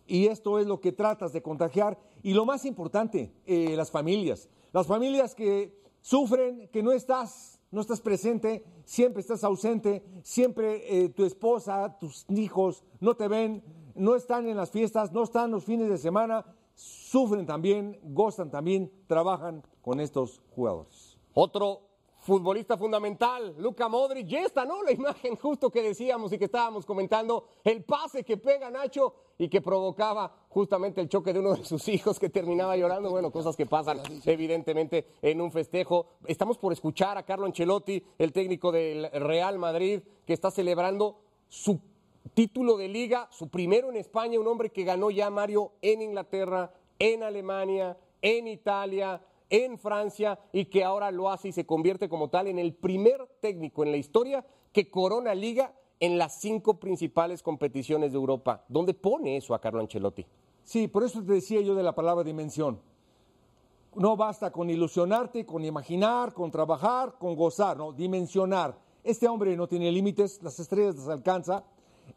y esto es lo que tratas de contagiar. Y lo más importante, eh, las familias. Las familias que sufren, que no estás, no estás presente, siempre estás ausente, siempre eh, tu esposa, tus hijos no te ven, no están en las fiestas, no están los fines de semana, sufren también, gozan también, trabajan con estos jugadores. Otro futbolista fundamental, Luca Modric, y esta, ¿no? La imagen justo que decíamos y que estábamos comentando, el pase que pega Nacho y que provocaba justamente el choque de uno de sus hijos que terminaba llorando, bueno, cosas que pasan evidentemente en un festejo. Estamos por escuchar a Carlo Ancelotti, el técnico del Real Madrid, que está celebrando su título de liga, su primero en España, un hombre que ganó ya Mario en Inglaterra, en Alemania, en Italia, en Francia y que ahora lo hace y se convierte como tal en el primer técnico en la historia que corona liga en las cinco principales competiciones de Europa. ¿Dónde pone eso a Carlo Ancelotti? Sí, por eso te decía yo de la palabra dimensión. No basta con ilusionarte, con imaginar, con trabajar, con gozar, no, dimensionar. Este hombre no tiene límites, las estrellas las alcanza,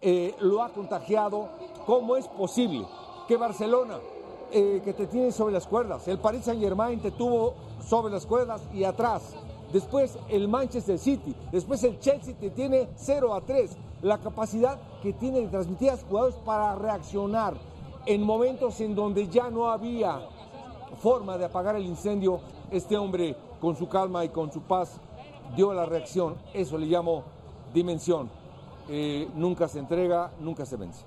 eh, lo ha contagiado. ¿Cómo es posible que Barcelona, eh, que te tiene sobre las cuerdas, el Paris Saint Germain te tuvo sobre las cuerdas y atrás, después el Manchester City, después el Chelsea te tiene 0 a 3, la capacidad que tiene de transmitir a los jugadores para reaccionar en momentos en donde ya no había forma de apagar el incendio, este hombre con su calma y con su paz dio la reacción, eso le llamo dimensión. Nunca se entrega, nunca se vence.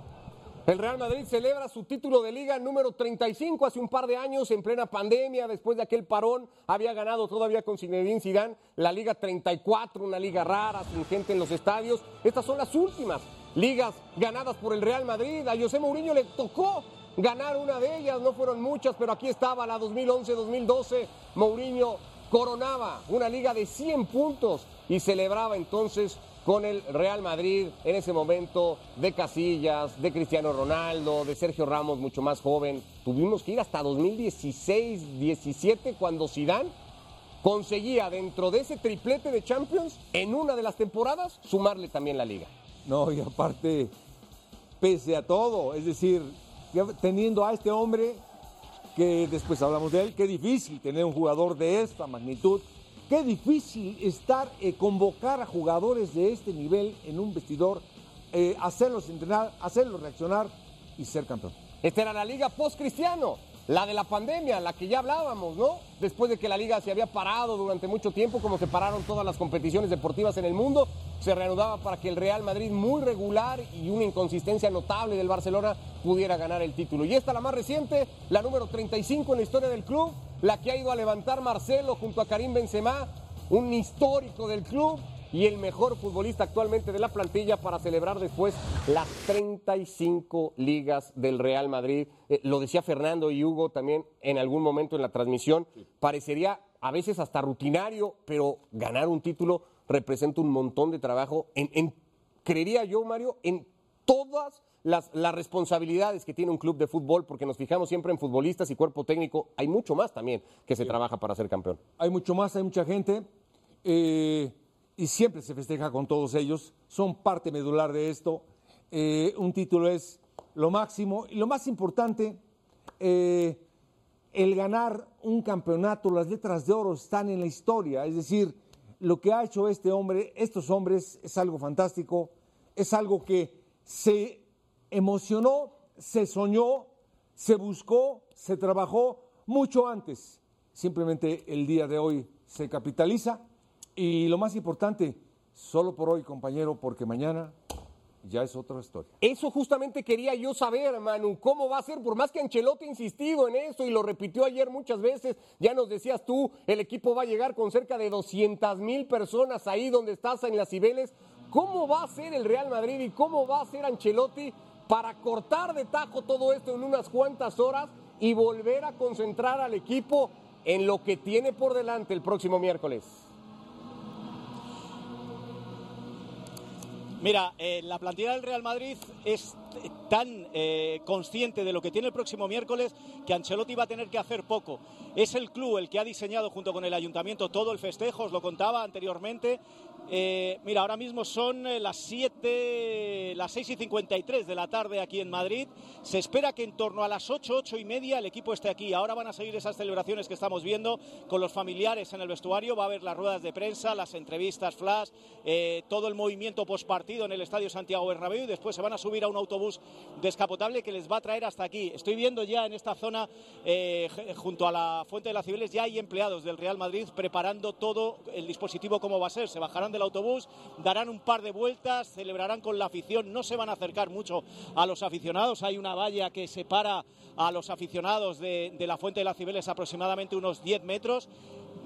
El Real Madrid celebra su título de liga número 35 hace un par de años en plena pandemia, después de aquel parón, había ganado todavía con Zinedine Zidane la Liga 34, una liga rara, sin gente en los estadios. Estas son las últimas ligas ganadas por el Real Madrid. A José Mourinho le tocó ganar una de ellas, no fueron muchas, pero aquí estaba la 2011-2012. Mourinho coronaba una liga de 100 puntos y celebraba entonces con el Real Madrid en ese momento de Casillas, de Cristiano Ronaldo, de Sergio Ramos mucho más joven. Tuvimos que ir hasta 2016-17 cuando Zidane conseguía dentro de ese triplete de Champions en una de las temporadas sumarle también la liga. No, y aparte, pese a todo, es decir, teniendo a este hombre que después hablamos de él, qué difícil tener un jugador de esta magnitud Qué difícil estar, eh, convocar a jugadores de este nivel en un vestidor, eh, hacerlos entrenar, hacerlos reaccionar y ser campeón. Esta era la liga post-cristiano, la de la pandemia, la que ya hablábamos, ¿no? Después de que la liga se había parado durante mucho tiempo, como se pararon todas las competiciones deportivas en el mundo, se reanudaba para que el Real Madrid, muy regular y una inconsistencia notable del Barcelona, pudiera ganar el título. Y esta la más reciente, la número 35 en la historia del club, la que ha ido a levantar Marcelo junto a Karim Benzema, un histórico del club y el mejor futbolista actualmente de la plantilla para celebrar después las 35 ligas del Real Madrid. Eh, lo decía Fernando y Hugo también en algún momento en la transmisión, parecería a veces hasta rutinario, pero ganar un título representa un montón de trabajo en creería yo, Mario, en todas las, responsabilidades que tiene un club de fútbol, porque nos fijamos siempre en futbolistas y cuerpo técnico, hay mucho más también que se trabaja para ser campeón. Hay mucho más, hay mucha gente eh, y siempre se festeja con todos ellos, son parte medular de esto. Eh, un título es lo máximo y lo más importante, eh, el ganar un campeonato, las letras de oro están en la historia, es decir, lo que ha hecho este hombre, estos hombres, es algo fantástico, es algo que se emocionó, se soñó, se buscó, se trabajó mucho antes. Simplemente el día de hoy se capitaliza y lo más importante, solo por hoy, compañero, porque mañana ya es otra historia. Eso justamente quería yo saber, Manu, cómo va a ser, por más que Ancelotti ha insistido en eso y lo repitió ayer muchas veces, ya nos decías tú, el equipo va a llegar con cerca de 200 mil personas ahí donde estás en las Cibeles. ¿Cómo va a ser el Real Madrid y cómo va a ser Ancelotti para cortar de tajo todo esto en unas cuantas horas y volver a concentrar al equipo en lo que tiene por delante el próximo miércoles. Mira, eh, la plantilla del Real Madrid es tan eh, consciente de lo que tiene el próximo miércoles que Ancelotti va a tener que hacer poco. Es el club el que ha diseñado junto con el ayuntamiento todo el festejo, os lo contaba anteriormente, Eh, mira, ahora mismo son eh, las 7, las 6 y 53 de la tarde aquí en Madrid. Se espera que en torno a las 8, 8 y media el equipo esté aquí. Ahora van a seguir esas celebraciones que estamos viendo con los familiares en el vestuario. Va a haber las ruedas de prensa, las entrevistas flash, eh, todo el movimiento postpartido en el Estadio Santiago Bernabéu y después se van a subir a un autobús descapotable que les va a traer hasta aquí. Estoy viendo ya en esta zona, junto a la Fuente de las Cibeles, ya hay empleados del Real Madrid preparando todo el dispositivo como va a ser. Se bajarán de autobús, darán un par de vueltas, celebrarán con la afición, no se van a acercar mucho a los aficionados, hay una valla que separa a los aficionados de, la Fuente de las Cibeles aproximadamente unos 10 metros,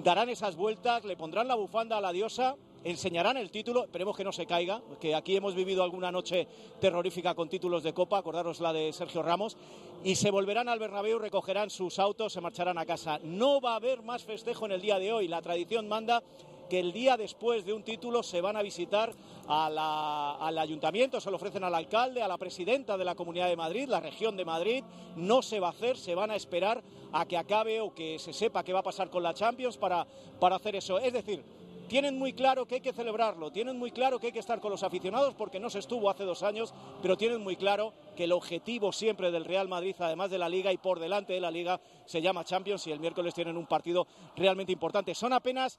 darán esas vueltas, le pondrán la bufanda a la diosa, enseñarán el título, esperemos que no se caiga, que aquí hemos vivido alguna noche terrorífica con títulos de Copa, acordaros la de Sergio Ramos, y se volverán al Bernabéu, recogerán sus autos, se marcharán a casa. No va a haber más festejo en el día de hoy, la tradición manda que el día después de un título se van a visitar al ayuntamiento, se lo ofrecen al alcalde, a la presidenta de la Comunidad de Madrid, la región de Madrid. No se va a hacer, se van a esperar a que acabe o que se sepa qué va a pasar con la Champions para, para hacer eso. Es decir, tienen muy claro que hay que celebrarlo, tienen muy claro que hay que estar con los aficionados porque no se estuvo hace dos años, pero tienen muy claro que el objetivo siempre del Real Madrid, además de la Liga y por delante de la Liga, se llama Champions y el miércoles tienen un partido realmente importante. Son apenas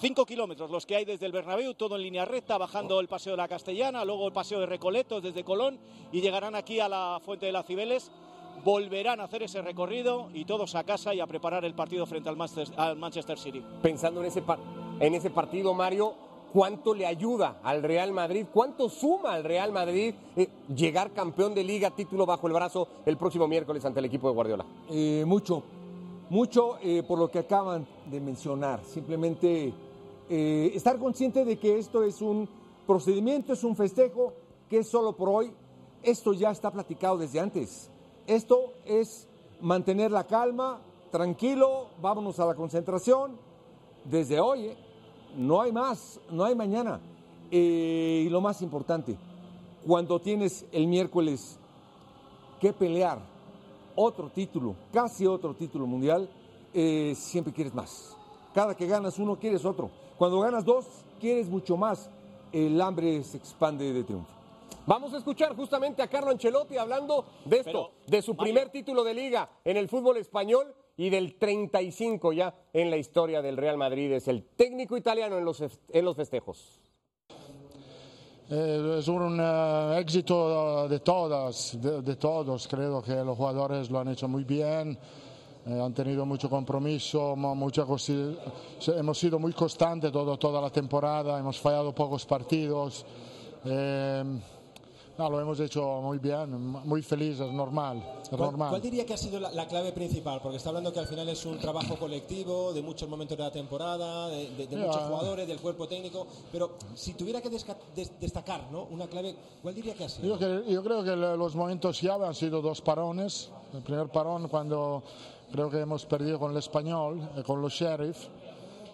Cinco kilómetros los que hay desde el Bernabéu, todo en línea recta, bajando el Paseo de la Castellana, luego el Paseo de Recoletos desde Colón y llegarán aquí a la Fuente de las Cibeles. Volverán a hacer ese recorrido y todos a casa y a preparar el partido frente al Manchester, City. Pensando en ese, en ese partido, Mario, ¿cuánto le ayuda al Real Madrid? ¿Cuánto suma al Real Madrid eh, llegar campeón de liga, título bajo el brazo el próximo miércoles ante el equipo de Guardiola? Eh, mucho, mucho eh, por lo que acaban de mencionar. Simplemente estar consciente de que esto es un procedimiento, es un festejo, que es solo por hoy. Esto ya está platicado desde antes. Esto es mantener la calma, tranquilo, vámonos a la concentración. Desde hoy. No hay más, no hay mañana. y lo más importante, cuando tienes el miércoles que pelear otro título, casi otro título mundial, eh, siempre quieres más. Cada que ganas uno, quieres otro. Cuando ganas dos, quieres mucho más. El hambre se expande de triunfo. Vamos a escuchar justamente a Carlo Ancelotti hablando de esto, de su primer título de liga en el fútbol español y del 35 ya en la historia del Real Madrid. Es el técnico italiano en los, en los festejos. Eh, es un eh, éxito de todas, de, todos. Creo que los jugadores lo han hecho muy bien, eh, han tenido mucho compromiso, mucha hemos sido muy constantes todo, toda la temporada, hemos fallado pocos partidos. No, lo hemos hecho muy bien, muy feliz, es normal. normal. ¿Cuál diría que ha sido la, clave principal? Porque está hablando que al final es un trabajo colectivo, de muchos momentos de la temporada, de, muchos jugadores, del cuerpo técnico. Pero si tuviera que destacar ¿no? una clave, ¿cuál diría que ha sido? Yo, yo creo que los momentos clave han sido dos parones. El primer parón cuando creo que hemos perdido con el español, eh, con los sheriff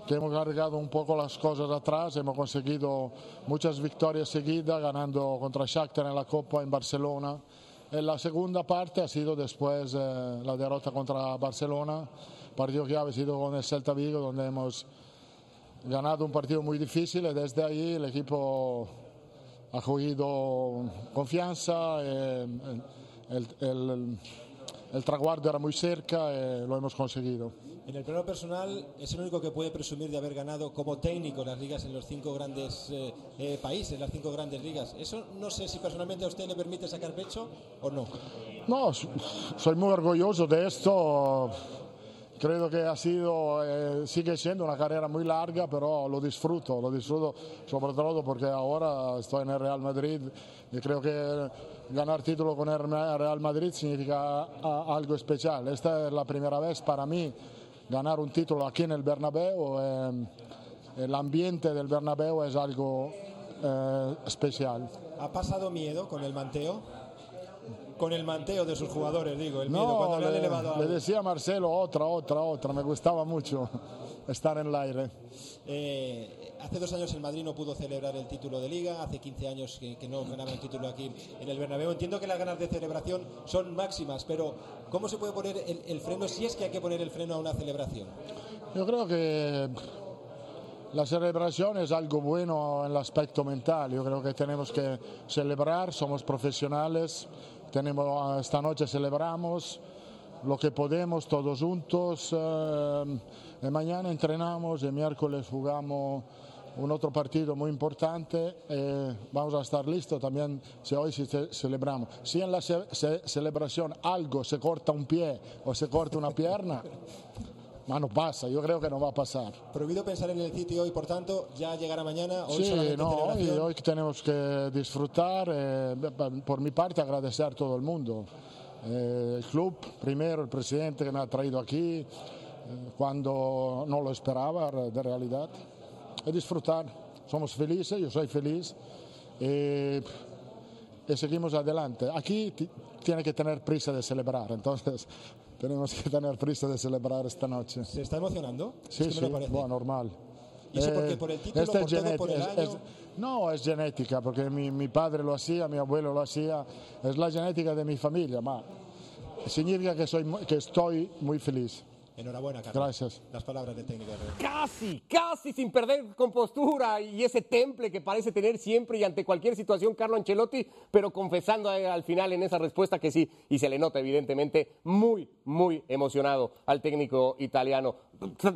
que hemos cargado un poco las cosas atrás, hemos conseguido muchas victorias seguidas, ganando contra Shakhtar en la Copa en Barcelona. En la segunda parte ha sido después eh, la derrota contra Barcelona, partido que ha sido con el Celta Vigo, donde hemos ganado un partido muy difícil y desde ahí el equipo ha cogido confianza, eh, el, el, el traguardo era muy cerca y lo hemos conseguido. En el plano personal, es el único que puede presumir de haber ganado como técnico las ligas en los cinco grandes eh, eh, países, las cinco grandes ligas. Eso no sé si personalmente a usted le permite sacar pecho o no. No, soy muy orgulloso de esto. Creo que ha sido, eh, sigue siendo una carrera muy larga, pero lo disfruto, lo disfruto sobre todo porque ahora estoy en el Real Madrid y creo que ganar título con el Real Madrid significa algo especial. Esta es la primera vez para mí ganar un título aquí en el Bernabéu, eh, el ambiente del Bernabéu es algo eh, especial. ¿Ha pasado miedo con el manteo? Con el manteo de sus jugadores, digo, el miedo cuando le, han elevado le decía Marcelo otra, otra, otra, me gustaba mucho estar en el aire. Eh, hace dos años el Madrid no pudo celebrar el título de Liga, hace 15 años que, no ganaba el título aquí en el Bernabéu. Entiendo que las ganas de celebración son máximas, pero ¿cómo se puede poner el, freno si es que hay que poner el freno a una celebración? Yo creo que la celebración es algo bueno en el aspecto mental. Yo creo que tenemos que celebrar, somos profesionales, tenemos, esta noche celebramos lo que podemos todos juntos. Eh, mañana entrenamos, el miércoles jugamos un otro partido muy importante. Eh, vamos a estar listos también si hoy celebramos. Si en la celebración algo se corta un pie o se corta una pierna, no pasa, yo creo que no va a pasar. Prohibido pensar en el City hoy, por tanto, ya llegará mañana. Hoy sí, no, hoy, hoy, tenemos que disfrutar. Eh, por mi parte, agradecer a todo el mundo. Eh, el club, primero, el presidente que me ha traído aquí, eh, cuando no lo esperaba de realidad. Y disfrutar. Somos felices, yo soy feliz. y seguimos adelante. Aquí tiene que tener prisa de celebrar, entonces tenemos que tener prisa de celebrar esta noche. ¿Se está emocionando? Sí, sí, bueno, normal. ¿Y eso porque por el título, por, todo, por el año? no, es genética, porque mi, mi, padre lo hacía, mi abuelo lo hacía, es la genética de mi familia, ma significa que, soy, que estoy muy feliz. Enhorabuena, Carlos. Gracias. Las palabras de técnico. Casi, casi sin perder compostura y ese temple que parece tener siempre y ante cualquier situación Carlo Ancelotti, pero confesando al final en esa respuesta que sí, y se le nota evidentemente muy, muy emocionado al técnico italiano.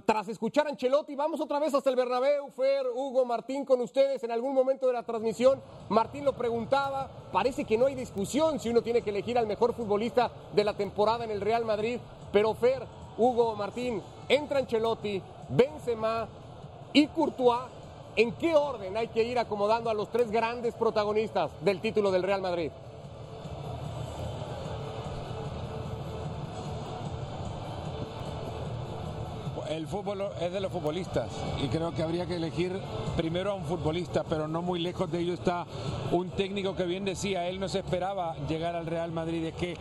Tras escuchar a Ancelotti, vamos otra vez hasta el Bernabéu, Fer, Hugo, Martín con ustedes. En algún momento de la transmisión, Martín lo preguntaba, parece que no hay discusión si uno tiene que elegir al mejor futbolista de la temporada en el Real Madrid, pero Fer, Hugo Martín, entra Ancelotti, Benzema y Courtois. ¿En qué orden hay que ir acomodando a los tres grandes protagonistas del título del Real Madrid? el fútbol es de los futbolistas y creo que habría que elegir primero a un futbolista, pero no muy lejos de ello está un técnico que bien decía, él no se esperaba llegar al Real Madrid, es que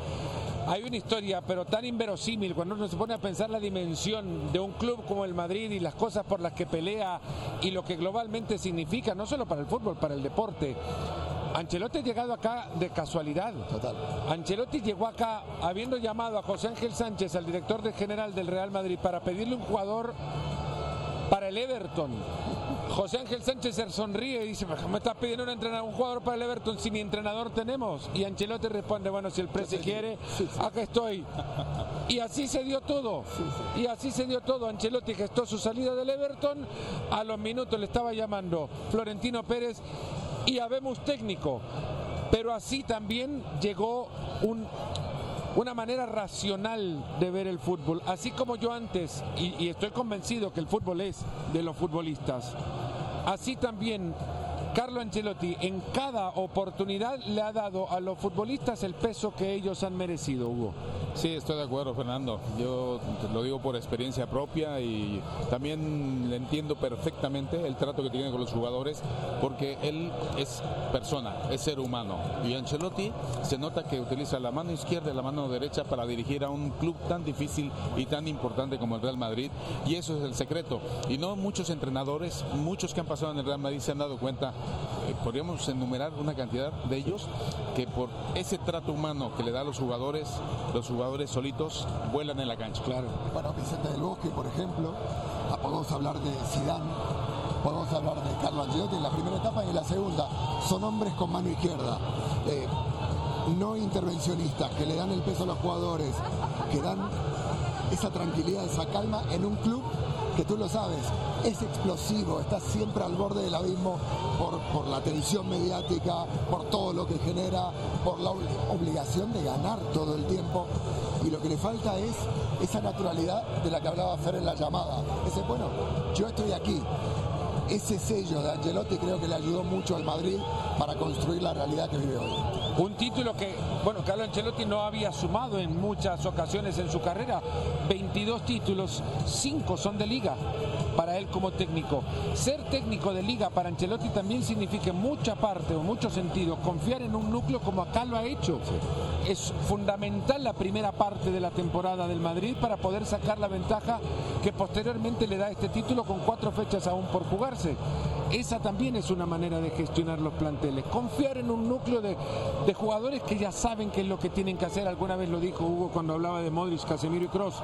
hay una historia, pero tan inverosímil, cuando uno se pone a pensar la dimensión de un club como el Madrid y las cosas por las que pelea y lo que globalmente significa, no solo para el fútbol, para el deporte. Ancelotti ha llegado acá de casualidad. Total. Ancelotti llegó acá habiendo llamado a José Ángel Sánchez, al director general del Real Madrid, para pedirle un jugador para el Everton. José Ángel Sánchez se sonríe y dice, me estás pidiendo un, entrenador, un jugador para el Everton si mi entrenador tenemos. Y Ancelotti responde, bueno, si el precio quiere, acá estoy. Y así se dio todo. Y así se dio todo. Ancelotti gestó su salida del Everton. A los minutos le estaba llamando Florentino Pérez y habemos técnico. Pero así también llegó un una manera racional de ver el fútbol. Así como yo antes, y, estoy convencido que el fútbol es de los futbolistas, así también Carlo Ancelotti en cada oportunidad le ha dado a los futbolistas el peso que ellos han merecido, Hugo. Sí, estoy de acuerdo, Fernando. Yo lo digo por experiencia propia y también le entiendo perfectamente el trato que tiene con los jugadores porque él es persona, es ser humano. Y Ancelotti se nota que utiliza la mano izquierda y la mano derecha para dirigir a un club tan difícil y tan importante como el Real Madrid. Y eso es el secreto. Y no muchos entrenadores, muchos que han pasado en el Real Madrid se han dado cuenta podríamos enumerar una cantidad de ellos que por ese trato humano que le da a los jugadores, los jugadores solitos vuelan en la cancha. Claro. Bueno, Vicente del Bosque, por ejemplo, ah, podemos hablar de Zidane, podemos hablar de Carlos Ancelotti en la primera etapa y en la segunda. Son hombres con mano izquierda. Eh, no intervencionistas, que le dan el peso a los jugadores, que dan esa tranquilidad, esa calma en un club que tú lo sabes, es explosivo, está siempre al borde del abismo por, por la televisión mediática, por todo lo que genera, por la obligación de ganar todo el tiempo. Y lo que le falta es esa naturalidad de la que hablaba Fer en la llamada. Ese, bueno, yo estoy aquí. Ese sello de Angelotti creo que le ayudó mucho al Madrid para construir la realidad que vive hoy. Un título que, bueno, Carlo Ancelotti no había sumado en muchas ocasiones en su carrera. 22 títulos, 5 son de liga para él como técnico. Ser técnico de liga para Ancelotti también significa mucha parte o mucho sentido confiar en un núcleo como acá lo ha hecho. Es fundamental la primera parte de la temporada del Madrid para poder sacar la ventaja que posteriormente le da este título con cuatro fechas aún por jugarse. Esa también es una manera de gestionar los planteles. Confiar en un núcleo de, jugadores que ya saben qué es lo que tienen que hacer. Alguna vez lo dijo Hugo cuando hablaba de Modric, Casemiro y Cross.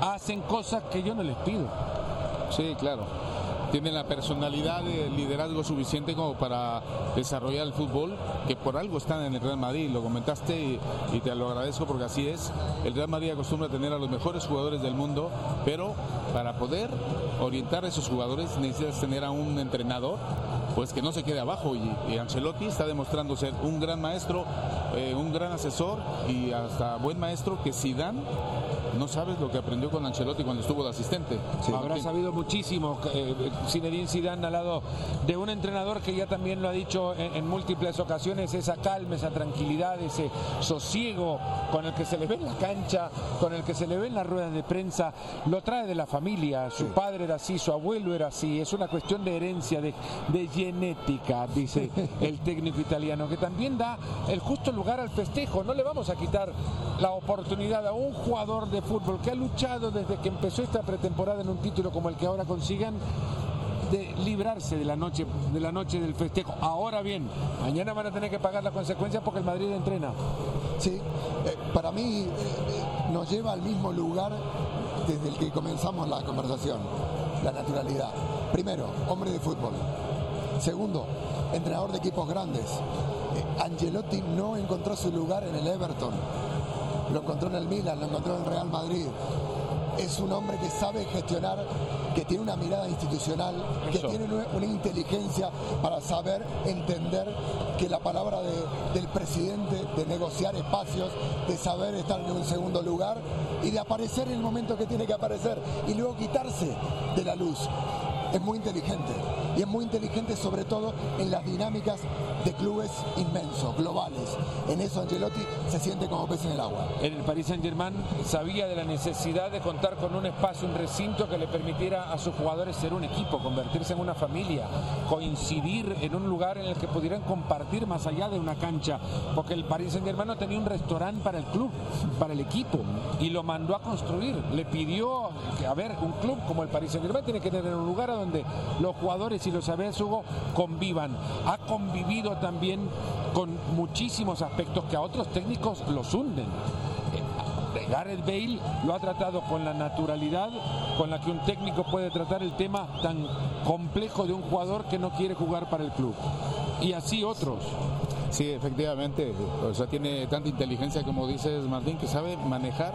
Hacen cosas que yo no les pido. Sí, claro. tienen la personalidad de liderazgo suficiente como para desarrollar el fútbol, que por algo están en el Real Madrid, lo comentaste y, y te lo agradezco porque así es. El Real Madrid acostumbra a tener a los mejores jugadores del mundo, pero para poder orientar a esos jugadores necesitas tener a un entrenador pues que no se quede abajo. Y, y Ancelotti está demostrando ser un gran maestro, eh, un gran asesor y hasta buen maestro que Zidane no sabes lo que aprendió con Ancelotti cuando estuvo de asistente. Habrá sabido muchísimo eh, Zinedine Zidane al lado de un entrenador que ya también lo ha dicho en, en múltiples ocasiones, esa calma, esa tranquilidad, ese sosiego con el que se le ve en la cancha, con el que se le ve en las ruedas de prensa, lo trae de la familia, su padre era así, su abuelo era así, es una cuestión de herencia, de, de genética, dice el técnico italiano, que también da el justo lugar al festejo, no le vamos a quitar la oportunidad a un jugador de fútbol que ha luchado desde que empezó esta pretemporada en un título como el que ahora consigan de librarse de la noche de la noche del festejo. Ahora bien, mañana van a tener que pagar las consecuencias porque el Madrid entrena. Sí, eh, para mí eh, eh, nos lleva al mismo lugar desde el que comenzamos la conversación, la naturalidad. Primero, hombre de fútbol. Segundo, entrenador de equipos grandes. Eh, Angelotti no encontró su lugar en el Everton, lo encontró en el Milan, lo encontró en el Real Madrid. Es un hombre que sabe gestionar, que tiene una mirada institucional, que Eso. tiene una, una inteligencia para saber entender que la palabra de- del presidente, de negociar espacios, de saber estar en un segundo lugar y de aparecer en el momento que tiene que aparecer y luego quitarse de la luz. Es muy inteligente y es muy inteligente sobre todo en las dinámicas de clubes inmensos, globales. En eso Angelotti se siente como pez en el agua. En el Paris Saint Germain sabía de la necesidad de contar con un espacio, un recinto que le permitiera a sus jugadores ser un equipo, convertirse en una familia, coincidir en un lugar en el que pudieran compartir más allá de una cancha, porque el Paris Saint Germain no tenía un restaurante para el club, para el equipo, y lo mandó a construir. Le pidió que, a ver, un club como el Paris Saint Germain tiene que tener un lugar donde los jugadores, y lo sabes Hugo, convivan. Ha convivido también con muchísimos aspectos que a otros técnicos los hunden. Eh, Gareth Bale lo ha tratado con la naturalidad con la que un técnico puede tratar el tema tan complejo de un jugador que no quiere jugar para el club. Y así otros. Sí, efectivamente. O sea, tiene tanta inteligencia como dices Martín que sabe manejar.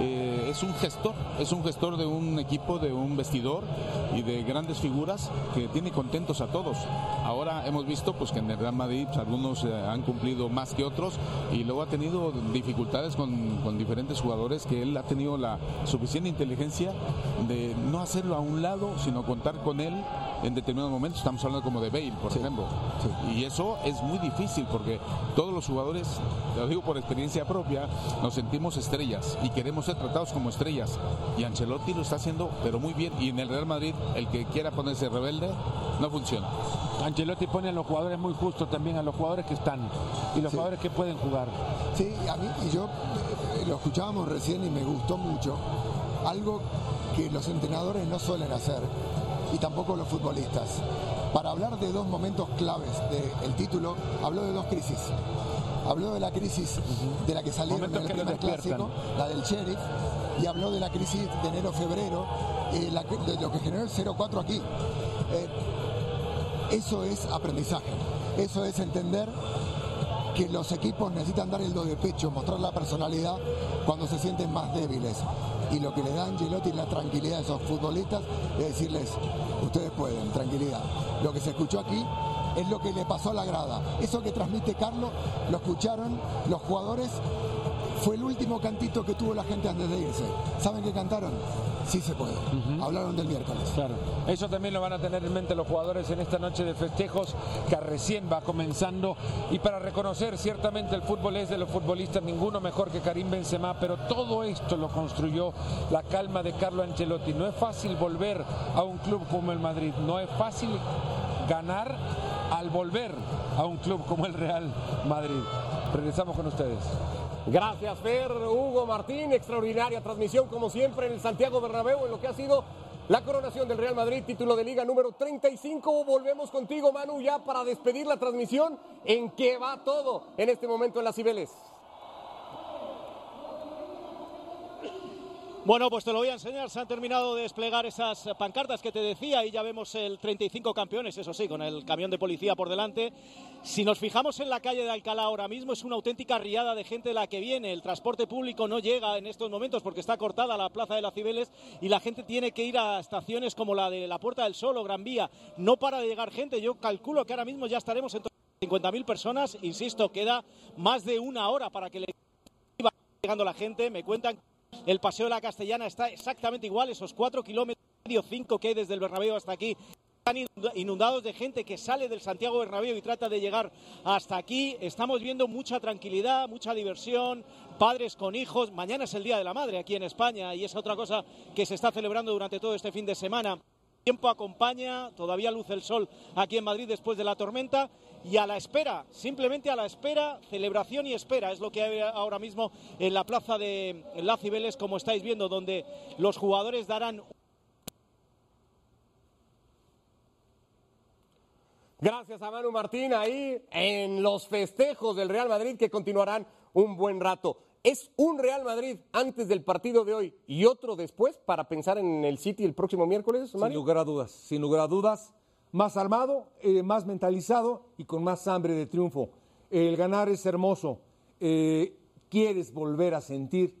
Eh, es un gestor, es un gestor de un equipo, de un vestidor y de grandes figuras que tiene contentos a todos. Ahora hemos visto pues que en el Real Madrid pues, algunos eh, han cumplido más que otros y luego ha tenido dificultades con, con diferentes jugadores que él ha tenido la suficiente inteligencia de no hacerlo a un lado, sino contar con él en determinados momentos. Estamos hablando como de Bale, por ejemplo. Y eso es muy difícil porque todos los jugadores, te lo digo por experiencia propia, nos sentimos estrellas y queremos ser tratados como estrellas. Y Ancelotti lo está haciendo, pero muy bien. Y en el Real Madrid, el que quiera ponerse rebelde, no funciona. Ancelotti pone a los jugadores muy justos también, a los jugadores que están y los jugadores que pueden jugar. Sí, a mí, y yo eh, lo escuchábamos recién y me gustó mucho. Algo que los entrenadores no suelen hacer y tampoco los futbolistas. Para hablar de dos momentos claves del título, habló de dos crisis. Habló de la crisis de la que salieron en el primer clásico, la del sheriff, y habló de la crisis de enero-febrero, eh, de lo que generó el 0-4 aquí. Eh, eso es aprendizaje. Eso es entender que los equipos necesitan dar el do de pecho, mostrar la personalidad cuando se sienten más débiles. Y lo que le da Angelotti es la tranquilidad a esos futbolistas es decirles, ustedes pueden, tranquilidad. Lo que se escuchó aquí es lo que le pasó a la grada. Eso que transmite Carlos, lo escucharon los jugadores. Fue el último cantito que tuvo la gente antes de irse. ¿Saben qué cantaron? Sí se puede. Hablaron del miércoles. Claro. Eso también lo van a tener en mente los jugadores en esta noche de festejos que recién va comenzando y para reconocer ciertamente el fútbol es de los futbolistas ninguno mejor que Karim Benzema, pero todo esto lo construyó la calma de Carlo Ancelotti. No es fácil volver a un club como el Madrid, no es fácil ganar al volver a un club como el Real Madrid. Regresamos con ustedes. Gracias, Fer, Hugo Martín. Extraordinaria transmisión, como siempre, en el Santiago Bernabéu, en lo que ha sido la coronación del Real Madrid, título de liga número 35. Volvemos contigo, Manu, ya para despedir la transmisión. ¿En qué va todo en este momento en las Cibeles? Bueno, pues te lo voy a enseñar. Se han terminado de desplegar esas pancartas que te decía y ya vemos el 35 campeones, eso sí, con el camión de policía por delante. Si nos fijamos en la calle de Alcalá ahora mismo, es una auténtica riada de gente la que viene. El transporte público no llega en estos momentos porque está cortada la plaza de las Cibeles y la gente tiene que ir a estaciones como la de la Puerta del Sol o Gran Vía. No para de llegar gente. Yo calculo que ahora mismo ya estaremos en 50.000 personas. Insisto, queda más de una hora para que le llegando la gente. Me cuentan el Paseo de la Castellana está exactamente igual, esos cuatro kilómetros cinco que hay desde el Bernabéu hasta aquí. Están inundados de gente que sale del Santiago Bernabéu y trata de llegar hasta aquí. Estamos viendo mucha tranquilidad, mucha diversión, padres con hijos. Mañana es el Día de la Madre aquí en España y es otra cosa que se está celebrando durante todo este fin de semana tiempo acompaña, todavía luce el sol aquí en Madrid después de la tormenta y a la espera, simplemente a la espera, celebración y espera, es lo que hay ahora mismo en la plaza de La Cibeles, como estáis viendo, donde los jugadores darán... Gracias a Manu Martín ahí en los festejos del Real Madrid que continuarán un buen rato. Es un Real Madrid antes del partido de hoy y otro después para pensar en el City el próximo miércoles, Sin lugar a dudas, sin lugar a dudas. Más armado, eh, más mentalizado y con más hambre de triunfo. El ganar es hermoso. Eh, quieres volver a sentir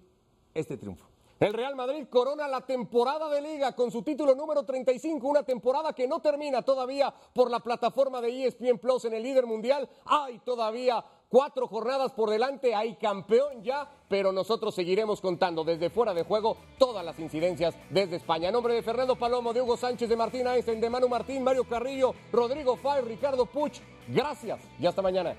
este triunfo. El Real Madrid corona la temporada de liga con su título número 35, una temporada que no termina todavía por la plataforma de ESPN Plus en el líder mundial. Hay todavía Cuatro jornadas por delante, hay campeón ya, pero nosotros seguiremos contando desde fuera de juego todas las incidencias desde España. A nombre de Fernando Palomo, de Hugo Sánchez, de Martín Einstein, de Manu Martín, Mario Carrillo, Rodrigo Fay, Ricardo Puch, gracias y hasta mañana.